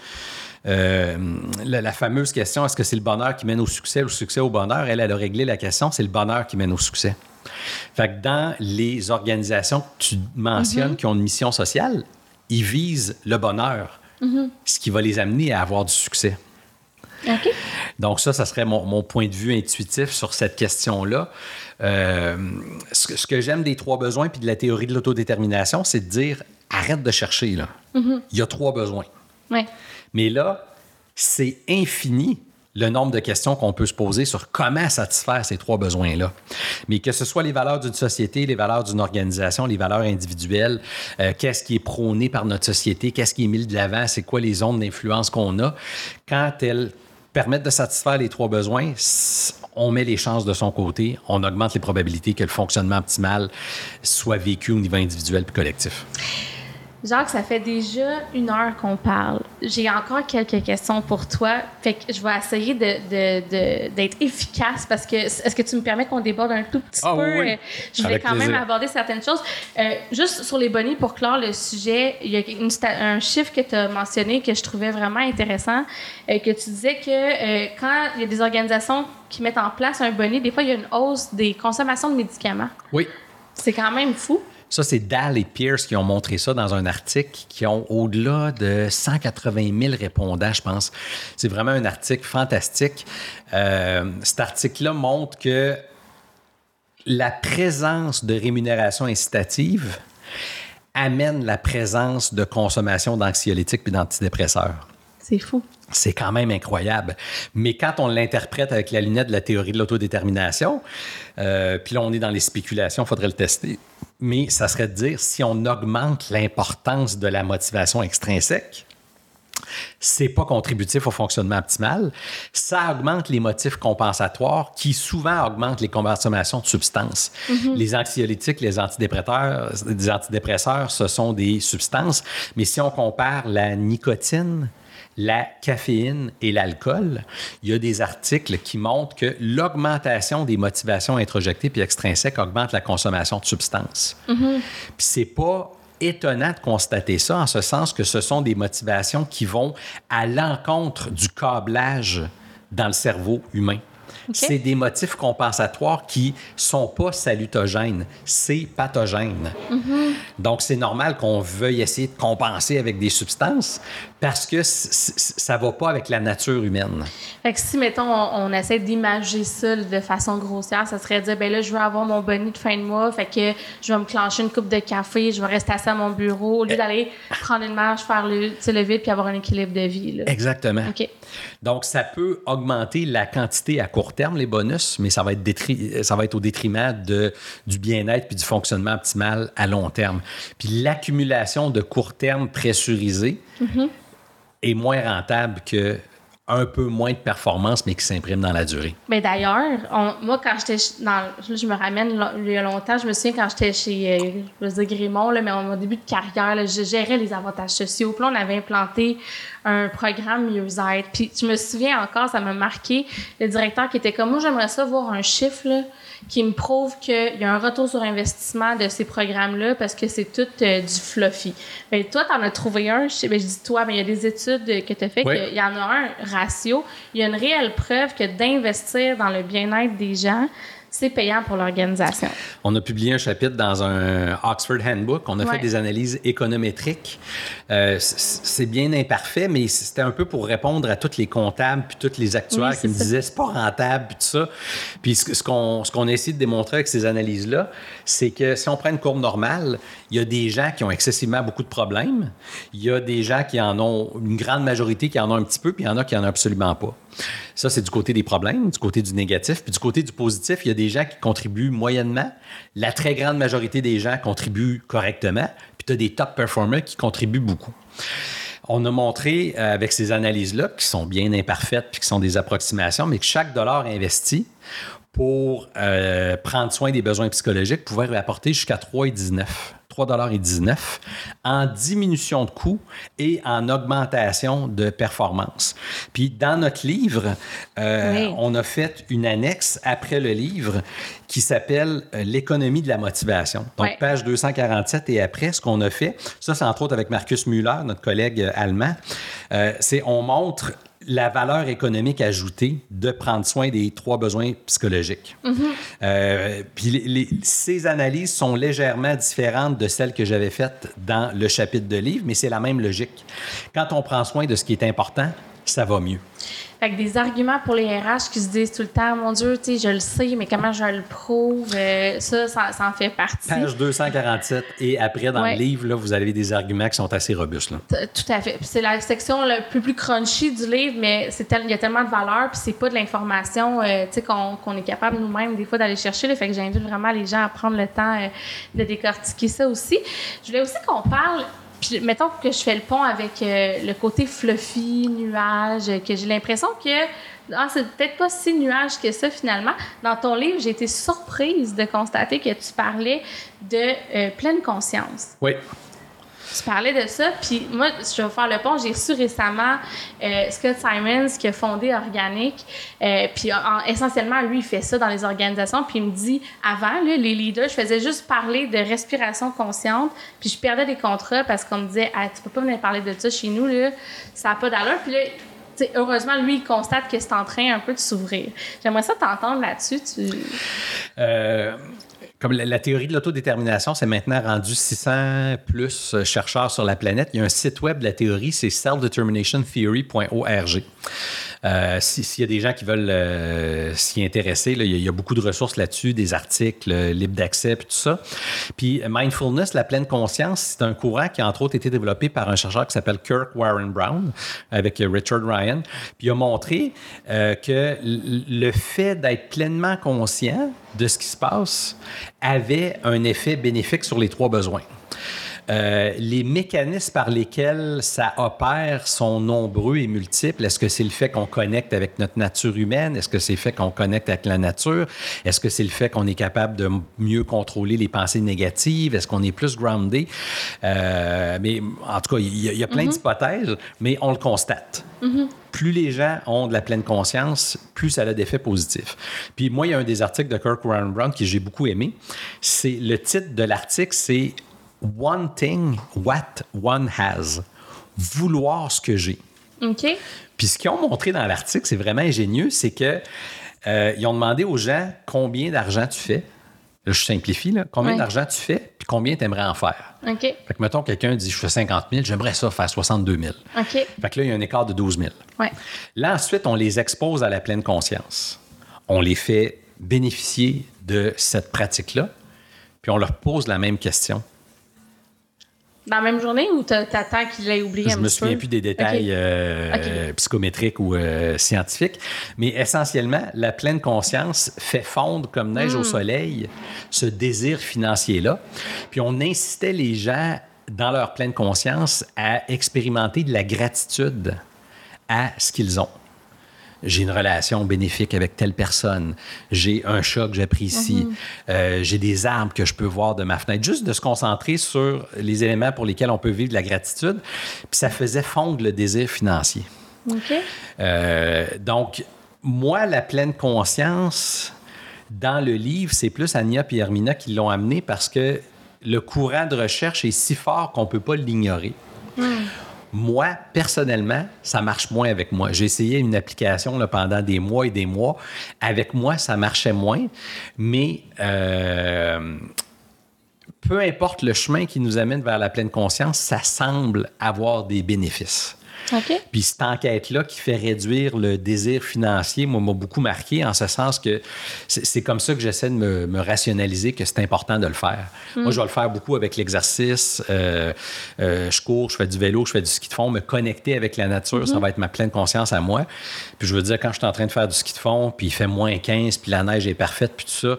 la, la, fameuse question est-ce que c'est le bonheur qui mène au succès ou le succès au bonheur? Elle, elle a réglé la question c'est le bonheur qui mène au succès. Fait que dans les organisations que tu mentionnes mhm. qui ont une mission sociale, ils visent le bonheur, mhm. ce qui va les amener à avoir du succès. Donc ça, ça serait mon, point de vue intuitif sur cette question-là. Euh, ce, que j'aime des trois besoins puis de la théorie de l'autodétermination, c'est de dire arrête de chercher. Là. Mhm. Il y a trois besoins. Mais là, c'est infini le nombre de questions qu'on peut se poser sur comment satisfaire ces trois besoins-là. Mais que ce soit les valeurs d'une société, les valeurs d'une organisation, les valeurs individuelles, euh, qu'est-ce qui est prôné par notre société, qu'est-ce qui est mis de l'avant, c'est quoi les zones d'influence qu'on a, quand elles permettent de satisfaire les trois besoins, on met les chances de son côté, on augmente les probabilités que le fonctionnement optimal soit vécu au niveau individuel et collectif. Jacques, ça fait déjà une heure qu'on parle. J'ai encore quelques questions pour toi. Fait que je vais essayer d'être efficace parce que est-ce que tu me permets qu'on déborde un tout petit ah peu? Oui. Euh, je vais quand même aborder certaines choses. Euh, juste sur les bonnies, pour clore le sujet, il y a un chiffre que tu as mentionné que je trouvais vraiment intéressant, euh, que tu disais que quand il y a des organisations qui mettent en place un bonnet, des fois, il y a une hausse des consommations de médicaments. Oui. C'est quand même fou. Ça, c'est Dahl et Pierce qui ont montré ça dans un article qui ont au-delà de 180 000 répondants, je pense. C'est vraiment un article fantastique. Euh, cet article-là montre que la présence de rémunération incitative amène la présence de consommation d'anxiolytiques et d'antidépresseurs. C'est fou. C'est quand même incroyable. Mais quand on l'interprète avec la lunette de la théorie de l'autodétermination, euh, puis là, on est dans les spéculations, il faudrait le tester. Mais ça serait de dire si on augmente l'importance de la motivation extrinsèque, c'est pas contributif au fonctionnement optimal. Ça augmente les motifs compensatoires qui souvent augmentent les consommations de substances. Mm-hmm. Les anxiolytiques, les antidépresseurs, les antidépresseurs, ce sont des substances, mais si on compare la nicotine, la caféine et l'alcool, il y a des articles qui montrent que l'augmentation des motivations introjectées puis extrinsèques augmente la consommation de substances. Mm-hmm. Puis c'est pas étonnant de constater ça en ce sens que ce sont des motivations qui vont à l'encontre du câblage dans le cerveau humain. C'est des motifs compensatoires qui sont pas salutogènes, c'est pathogène. Mm-hmm. Donc, c'est normal qu'on veuille essayer de compenser avec des substances parce que ça va pas avec la nature humaine. Fait que si, mettons, on, essaie d'imager ça de façon grossière, ça serait de dire, ben là, je veux avoir mon bonnet de fin de mois, fait que je vais me clencher une coupe de café, je vais rester assis à mon bureau, au lieu d'aller prendre une marche, faire le, le vide puis avoir un équilibre de vie. Exactement. Donc, ça peut augmenter la quantité à court terme, les bonus, mais ça va être, ça va être au détriment de, du bien-être puis du fonctionnement optimal à long terme. Puis l'accumulation de court terme pressurisé, mm-hmm. Est moins rentable que un peu moins de performance, mais qui s'imprime dans la durée. Mais d'ailleurs, moi, quand j'étais dans. je me ramène il y a longtemps, je me souviens quand j'étais chez euh, je veux dire Grémont, là, mais au début de carrière, je gérais les avantages sociaux. Puis là, on avait implanté un programme mieux-être. Puis je me souviens encore, ça m'a marqué, le directeur qui était comme moi, j'aimerais ça voir un chiffre là, qui me prouve qu'il y a un retour sur investissement de ces programmes-là parce que c'est tout euh, du fluffy. Mais ben, toi, tu en as trouvé un. Je, ben, je dis toi, mais il y a des études que tu as fait qu'il y en a un ratio. Il y a une réelle preuve que d'investir dans le bien-être des gens, c'est payant pour l'organisation. On a publié un chapitre dans un Oxford Handbook. On a fait des analyses économétriques. Euh, c'est bien imparfait, mais c'était un peu pour répondre à tous les comptables puis tous les actuaires qui me disaient c'est pas rentable puis tout ça. Puis ce, qu'on ce qu'on a essayé de démontrer avec ces analyses-là, c'est que si on prend une courbe normale, il y a des gens qui ont excessivement beaucoup de problèmes. Il y a des gens qui en ont une grande majorité qui en ont un petit peu, puis il y en a qui en ont absolument pas. Ça, c'est du côté des problèmes, du côté du négatif. Puis du côté du positif, il y a des gens qui contribuent moyennement. La très grande majorité des gens contribuent correctement. Puis tu as des top performers qui contribuent beaucoup. On a montré euh, avec ces analyses-là, qui sont bien imparfaites puis qui sont des approximations, mais que chaque dollar investi pour euh, prendre soin des besoins psychologiques pouvait apporter jusqu'à 3,19 3,19 en diminution de coûts et en augmentation de performance. Puis dans notre livre, euh, on a fait une annexe après le livre qui s'appelle euh, L'économie de la motivation. Donc, page 247 et après, ce qu'on a fait, ça c'est entre autres avec Marcus Müller, notre collègue allemand, euh, c'est on montre la valeur économique ajoutée de prendre soin des trois besoins psychologiques. Mm-hmm. Euh, puis ces analyses sont légèrement différentes de celles que j'avais faites dans le chapitre de livre, mais c'est la même logique. Quand on prend soin de ce qui est important, ça va mieux. Fait que des arguments pour les RH qui se disent tout le temps, mon Dieu, tu sais, je le sais, mais comment je le prouve? Euh, ça, ça, en fait partie. Page 247 et après, dans le livre, là, vous avez des arguments qui sont assez robustes. Là. Tout à fait. c'est la section le plus, plus crunchy du livre, mais il y a tellement de valeur, puis c'est pas de l'information euh, qu'on est capable nous-mêmes des fois d'aller chercher. Là, fait que j'invite vraiment les gens à prendre le temps euh, de décortiquer ça aussi. Je voulais aussi qu'on parle puis mettons que je fais le pont avec euh, le côté fluffy, nuage, que j'ai l'impression que ah, c'est peut-être pas si nuage que ça finalement. Dans ton livre, j'ai été surprise de constater que tu parlais de euh, pleine conscience. Oui. Tu parlais de ça, puis moi, je vais faire le pont. J'ai reçu récemment euh, Scott Simons qui a fondé Organic. Euh, puis essentiellement, lui, il fait ça dans les organisations. Puis il me dit, avant, les leaders, je faisais juste parler de respiration consciente, puis je perdais des contrats parce qu'on me disait, ah, tu peux pas venir parler de ça chez nous, là, ça n'a pas d'allure. Puis là, heureusement, lui, il constate que c'est en train un peu de s'ouvrir. J'aimerais ça t'entendre là-dessus. Tu... Euh, comme la, théorie de l'autodétermination, c'est maintenant rendu 600 plus euh, chercheurs sur la planète. Il y a un site web de la théorie, c'est selfdeterminationtheory.org. Euh, S'il y a des gens qui veulent euh, s'y intéresser, il, y a, beaucoup de ressources là-dessus, des articles euh, libres d'accès, puis tout ça. Puis mindfulness, la pleine conscience, c'est un courant qui a entre autres été développé par un chercheur qui s'appelle Kirk Warren Brown avec Richard Ryan. Puis il a montré que le fait d'être pleinement conscient de ce qui se passe avait un effet bénéfique sur les trois besoins. Euh, les mécanismes par lesquels ça opère sont nombreux et multiples. Est-ce que c'est le fait qu'on connecte avec notre nature humaine? Est-ce que c'est le fait qu'on connecte avec la nature? Est-ce que c'est le fait qu'on est capable de mieux contrôler les pensées négatives? Est-ce qu'on est plus groundé? Euh, mais en tout cas, il y, a plein mm-hmm. d'hypothèses, mais on le constate. Mm-hmm. plus les gens ont de la pleine conscience, plus ça a d'effets positifs. Puis moi, il y a un des articles de Kirk Warren Brown que j'ai beaucoup aimé. C'est le titre de l'article, c'est wanting what one has. Vouloir ce que j'ai. OK. Puis ce qu'ils ont montré dans l'article, c'est vraiment ingénieux, c'est que euh, ils ont demandé aux gens combien d'argent tu fais. Là, je simplifie, là. Combien d'argent tu fais, puis combien tu aimerais en faire. OK. Fait que, mettons, quelqu'un dit, je fais 50 000, j'aimerais ça faire 62 000. OK. Fait que là, il y a un écart de 12 000. Ouais. Là, ensuite, on les expose à la pleine conscience. On les fait bénéficier de cette pratique-là, puis on leur pose la même question. Dans la même journée ou t'attends qu'il ait oublié Je un me souviens plus des détails euh, psychométriques ou euh, scientifiques, mais essentiellement, la pleine conscience fait fondre comme neige au hmm. soleil ce désir financier-là. Puis on incitait les gens dans leur pleine conscience à expérimenter de la gratitude à ce qu'ils ont. J'ai une relation bénéfique avec telle personne, j'ai un chat que j'apprécie, euh, j'ai des arbres que je peux voir de ma fenêtre. Juste de se concentrer sur les éléments pour lesquels on peut vivre de la gratitude. Puis ça faisait fondre le désir financier. OK. Euh, donc, moi, la pleine conscience, dans le livre, c'est plus Anya et Hermina qui l'ont amené parce que le courant de recherche est si fort qu'on ne peut pas l'ignorer. Moi, personnellement, ça marche moins avec moi. J'ai essayé une application pendant des mois et des mois. Avec moi, ça marchait moins, mais euh, peu importe le chemin qui nous amène vers la pleine conscience, ça semble avoir des bénéfices. Puis cette enquête-là qui fait réduire le désir financier, moi, m'a beaucoup marqué en ce sens que c'est comme ça que j'essaie de me, me rationaliser que c'est important de le faire. Moi, je vais le faire beaucoup avec l'exercice. Euh, euh, je cours, je fais du vélo, je fais du ski de fond. Me connecter avec la nature, ça va être ma pleine conscience à moi. Puis je veux dire, quand je suis en train de faire du ski de fond, puis il fait moins 15, puis la neige est parfaite, puis tout ça,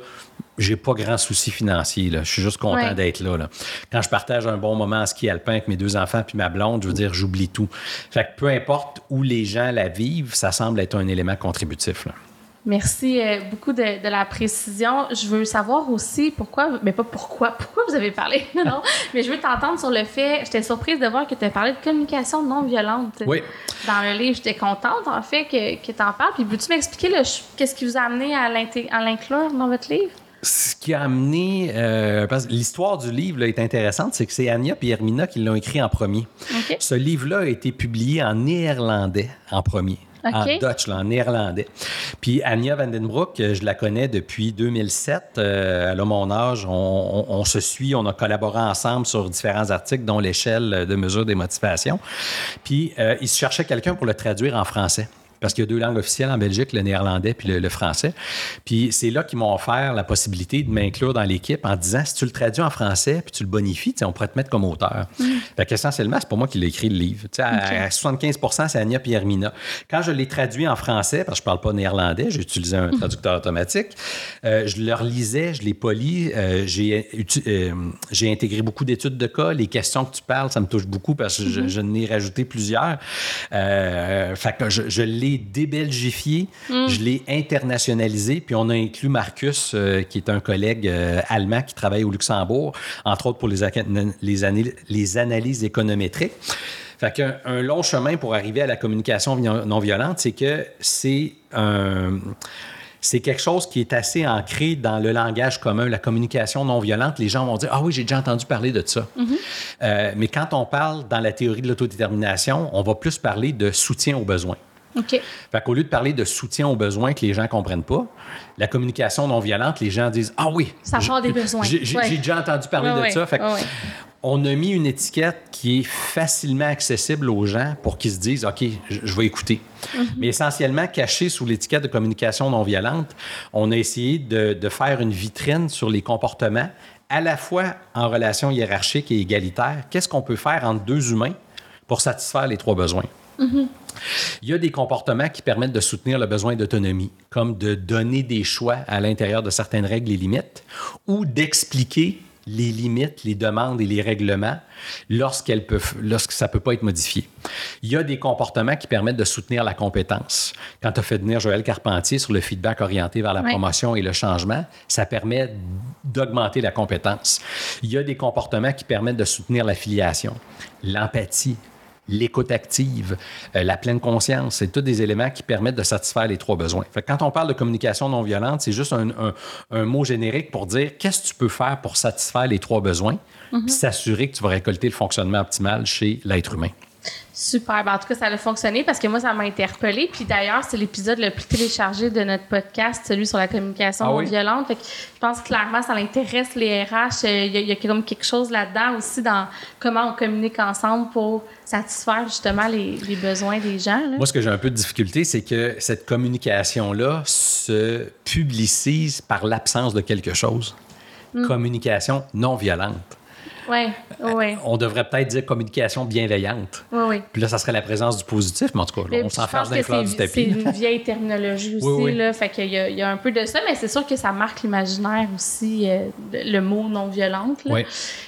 j'ai pas grand souci financier. Là. Je suis juste content Ouais. d'être là, là. Quand je partage un bon moment en ski alpin avec mes deux enfants puis ma blonde, je veux dire, j'oublie tout. Fait que peu importe où les gens la vivent, ça semble être un élément contributif. là. Merci euh, beaucoup de, de la précision. Je veux savoir aussi pourquoi, mais pas pourquoi, pourquoi vous avez parlé, non, mais je veux t'entendre sur le fait, j'étais surprise de voir que tu as parlé de communication non violente Oui. dans le livre. J'étais contente, en fait, que, que tu en parles. Puis, peux-tu m'expliquer qu'est-ce qui vous a amené à l'inclure dans votre livre? Ce qui a amené. euh, parce que l'histoire du livre là, est intéressante, c'est que c'est Anya et Hermina qui l'ont écrit en premier. Ce livre-là a été publié en néerlandais en premier. En. Dutch, là, en néerlandais. Puis Anya Vandenbroek, euh, je la connais depuis 2007. Euh, elle a mon âge. On, on- on se suit, on a collaboré ensemble sur différents articles, dont l'échelle de mesure des motivations. Puis euh, il se cherchait quelqu'un pour le traduire en français. Parce qu'il y a deux langues officielles en Belgique, le néerlandais puis le, le français. Puis c'est là qu'ils m'ont offert la possibilité de m'inclure dans l'équipe en disant si tu le traduis en français puis tu le bonifies, on pourrait te mettre comme auteur. Fait qu'essentiellement, c'est pas moi qui l'ai écrit le livre. Sais, à, à 75 c'est Anya puis Hermina. Quand je l'ai traduit en français, parce que je parle pas néerlandais, j'ai utilisé un traducteur automatique, euh, je le relisais, je l'ai poli, euh, j'ai uti- euh, j'ai intégré beaucoup d'études de cas. Les questions que tu parles, ça me touche beaucoup parce que je, je n'ai rajouté plusieurs. Euh, fait que je, je l'ai débelgifié, je l'ai internationalisé, puis on a inclus Marcus, euh, qui est un collègue euh, allemand qui travaille au Luxembourg, entre autres pour les, analyses économétriques. Fait qu'un un long chemin pour arriver à la communication non violente, c'est que c'est un c'est quelque chose qui est assez ancré dans le langage commun, la communication non violente. Les gens vont dire Ah oui, j'ai déjà entendu parler de ça. Euh, mais quand on parle dans la théorie de l'autodétermination, on va plus parler de soutien aux besoins. OK. Fait qu'au lieu de parler de soutien aux besoins que les gens comprennent pas, la communication non violente, les gens disent Ah oui, Ça des besoins. J'ai Ouais. déjà entendu parler Ouais, de ça. Fait que on a mis une étiquette qui est facilement accessible aux gens pour qu'ils se disent OK, je, je vais écouter. Mais essentiellement, caché sous l'étiquette de communication non violente, on a essayé de, de faire une vitrine sur les comportements à la fois en relation hiérarchique et égalitaire. Qu'est-ce qu'on peut faire entre deux humains pour satisfaire les trois besoins? Il y a des comportements qui permettent de soutenir le besoin d'autonomie, comme de donner des choix à l'intérieur de certaines règles et limites, ou d'expliquer les limites, les demandes et les règlements lorsqu'elles peuvent, lorsque ça ne peut pas être modifié. Il y a des comportements qui permettent de soutenir la compétence. Quand tu as fait venir Joël Carpentier sur le feedback orienté vers la promotion et le changement, ça permet d'augmenter la compétence. Il y a des comportements qui permettent de soutenir l'affiliation, l'empathie, l'écoute active, euh, la pleine conscience, c'est tous des éléments qui permettent de satisfaire les trois besoins. Fait que quand on parle de communication non violente, c'est juste un, un- un mot générique pour dire qu'est-ce que tu peux faire pour satisfaire les trois besoins, puis s'assurer que tu vas récolter le fonctionnement optimal chez l'être humain. Super. Ben, en tout cas, ça a fonctionné parce que moi, ça m'a interpellée. Puis d'ailleurs, c'est l'épisode le plus téléchargé de notre podcast, celui sur la communication Ah oui? violente. Fait que je pense que clairement, ça l'intéresse les RH. Euh, Il y, a- il y a comme quelque chose là-dedans aussi dans comment on communique ensemble pour satisfaire justement les, les besoins des gens. là. Moi, ce que j'ai un peu de difficulté, c'est que cette communication-là se publicise par l'absence de quelque chose. Communication non violente. Oui, oui. On devrait peut-être dire communication bienveillante. Oui, oui. Puis là, ça serait la présence du positif, mais en tout cas, là, on s'enferme dans les fleurs du c'est- C'est tapis. une vieille terminologie aussi, Oui, oui. là. Fait qu'il y, y a un peu de ça, mais c'est sûr que ça marque l'imaginaire aussi, euh, le mot non violente. Là. Oui.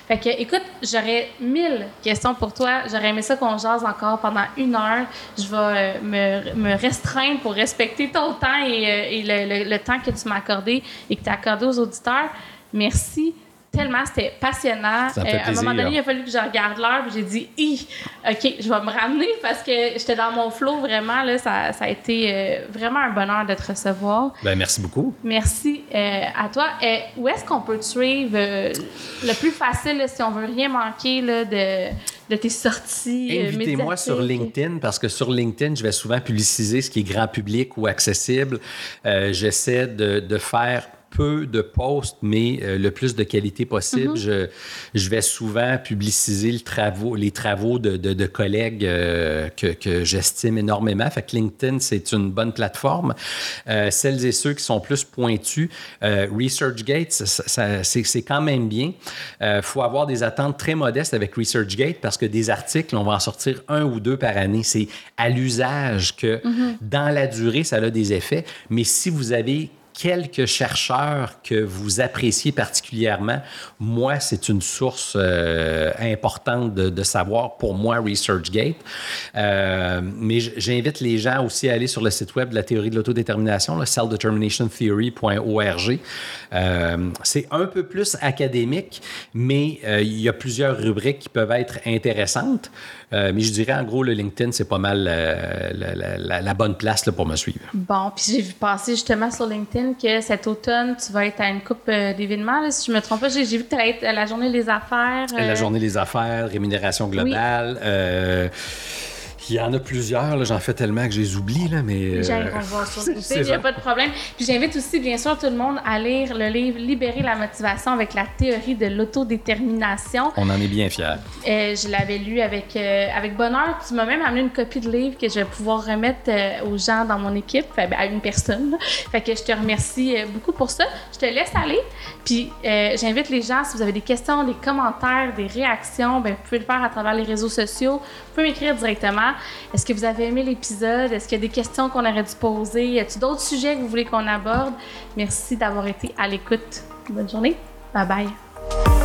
Fait que, écoute, j'aurais mille questions pour toi. J'aurais aimé ça qu'on jase encore pendant une heure. Je vais euh, me, me restreindre pour respecter ton temps et, euh, et le, le- le temps que tu m'as accordé et que tu as accordé aux auditeurs. Merci tellement, c'était passionnant. Ça me fait Euh, à un moment donné, il a fallu que je regarde l'heure, j'ai dit, Hi, OK, je vais me ramener parce que j'étais dans mon flow vraiment. Là, ça, ça a été euh, vraiment un bonheur de te recevoir. Ben, merci beaucoup. Merci euh, à toi. Où est-ce qu'on peut te suivre euh, le plus facile là, si on veut rien manquer là, de, de tes sorties? Invitez-moi sur? LinkedIn parce que sur LinkedIn, je vais souvent publiciser ce qui est grand public ou accessible. Euh, J'essaie de, de faire peu de posts, mais euh, le plus de qualité possible. je, je vais souvent publiciser le travaux, les travaux de, de- de collègues euh, que, que j'estime énormément. Fait que LinkedIn, c'est une bonne plateforme. Euh, celles et ceux qui sont plus pointus, ResearchGate, c'est c'est quand même bien. Il faut avoir des attentes très modestes avec ResearchGate parce que des articles, on va en sortir un ou deux par année. C'est à l'usage que dans la durée, ça a des effets. Mais si vous avez quelques chercheurs que vous appréciez particulièrement, moi, c'est une source euh, importante de, savoir pour moi, ResearchGate. Euh, mais j'invite les gens aussi à aller sur le site web de la théorie de l'autodétermination, le celldeterminationtheory.org. Euh, c'est un peu plus académique, mais euh, il y a plusieurs rubriques qui peuvent être intéressantes. Mais je dirais, en gros, le LinkedIn, c'est pas mal la, bonne place pour me suivre. Bon, puis j'ai vu passer justement sur LinkedIn que cet automne, tu vas être à une coupe euh, d'événements. Si je me trompe pas, j'ai vu que tu allais être à la journée des affaires. euh, La journée des affaires, rémunération globale. euh, il y en a plusieurs, j'en fais tellement que je les oublie, là, mais. euh, il n'y a pas de problème. Puis j'invite aussi, bien sûr, tout le monde à lire le livre Libérer la motivation avec la théorie de l'autodétermination. On en est bien fiers. Euh, je l'avais lu avec, euh, avec bonheur. Tu m'as même amené une copie de livre que je vais pouvoir remettre euh, aux gens dans mon équipe, ben, à une personne. Fait que je te remercie beaucoup pour ça. Je te laisse aller. Puis j'invite les gens, si vous avez des questions, des commentaires, des réactions, ben, vous pouvez le faire à travers les réseaux sociaux. Vous pouvez m'écrire directement. Est-ce que vous avez aimé l'épisode? Est-ce qu'il y a des questions qu'on aurait dû poser? Y a-t-il d'autres sujets que vous voulez qu'on aborde? Merci d'avoir été à l'écoute. Bonne journée. Bye bye.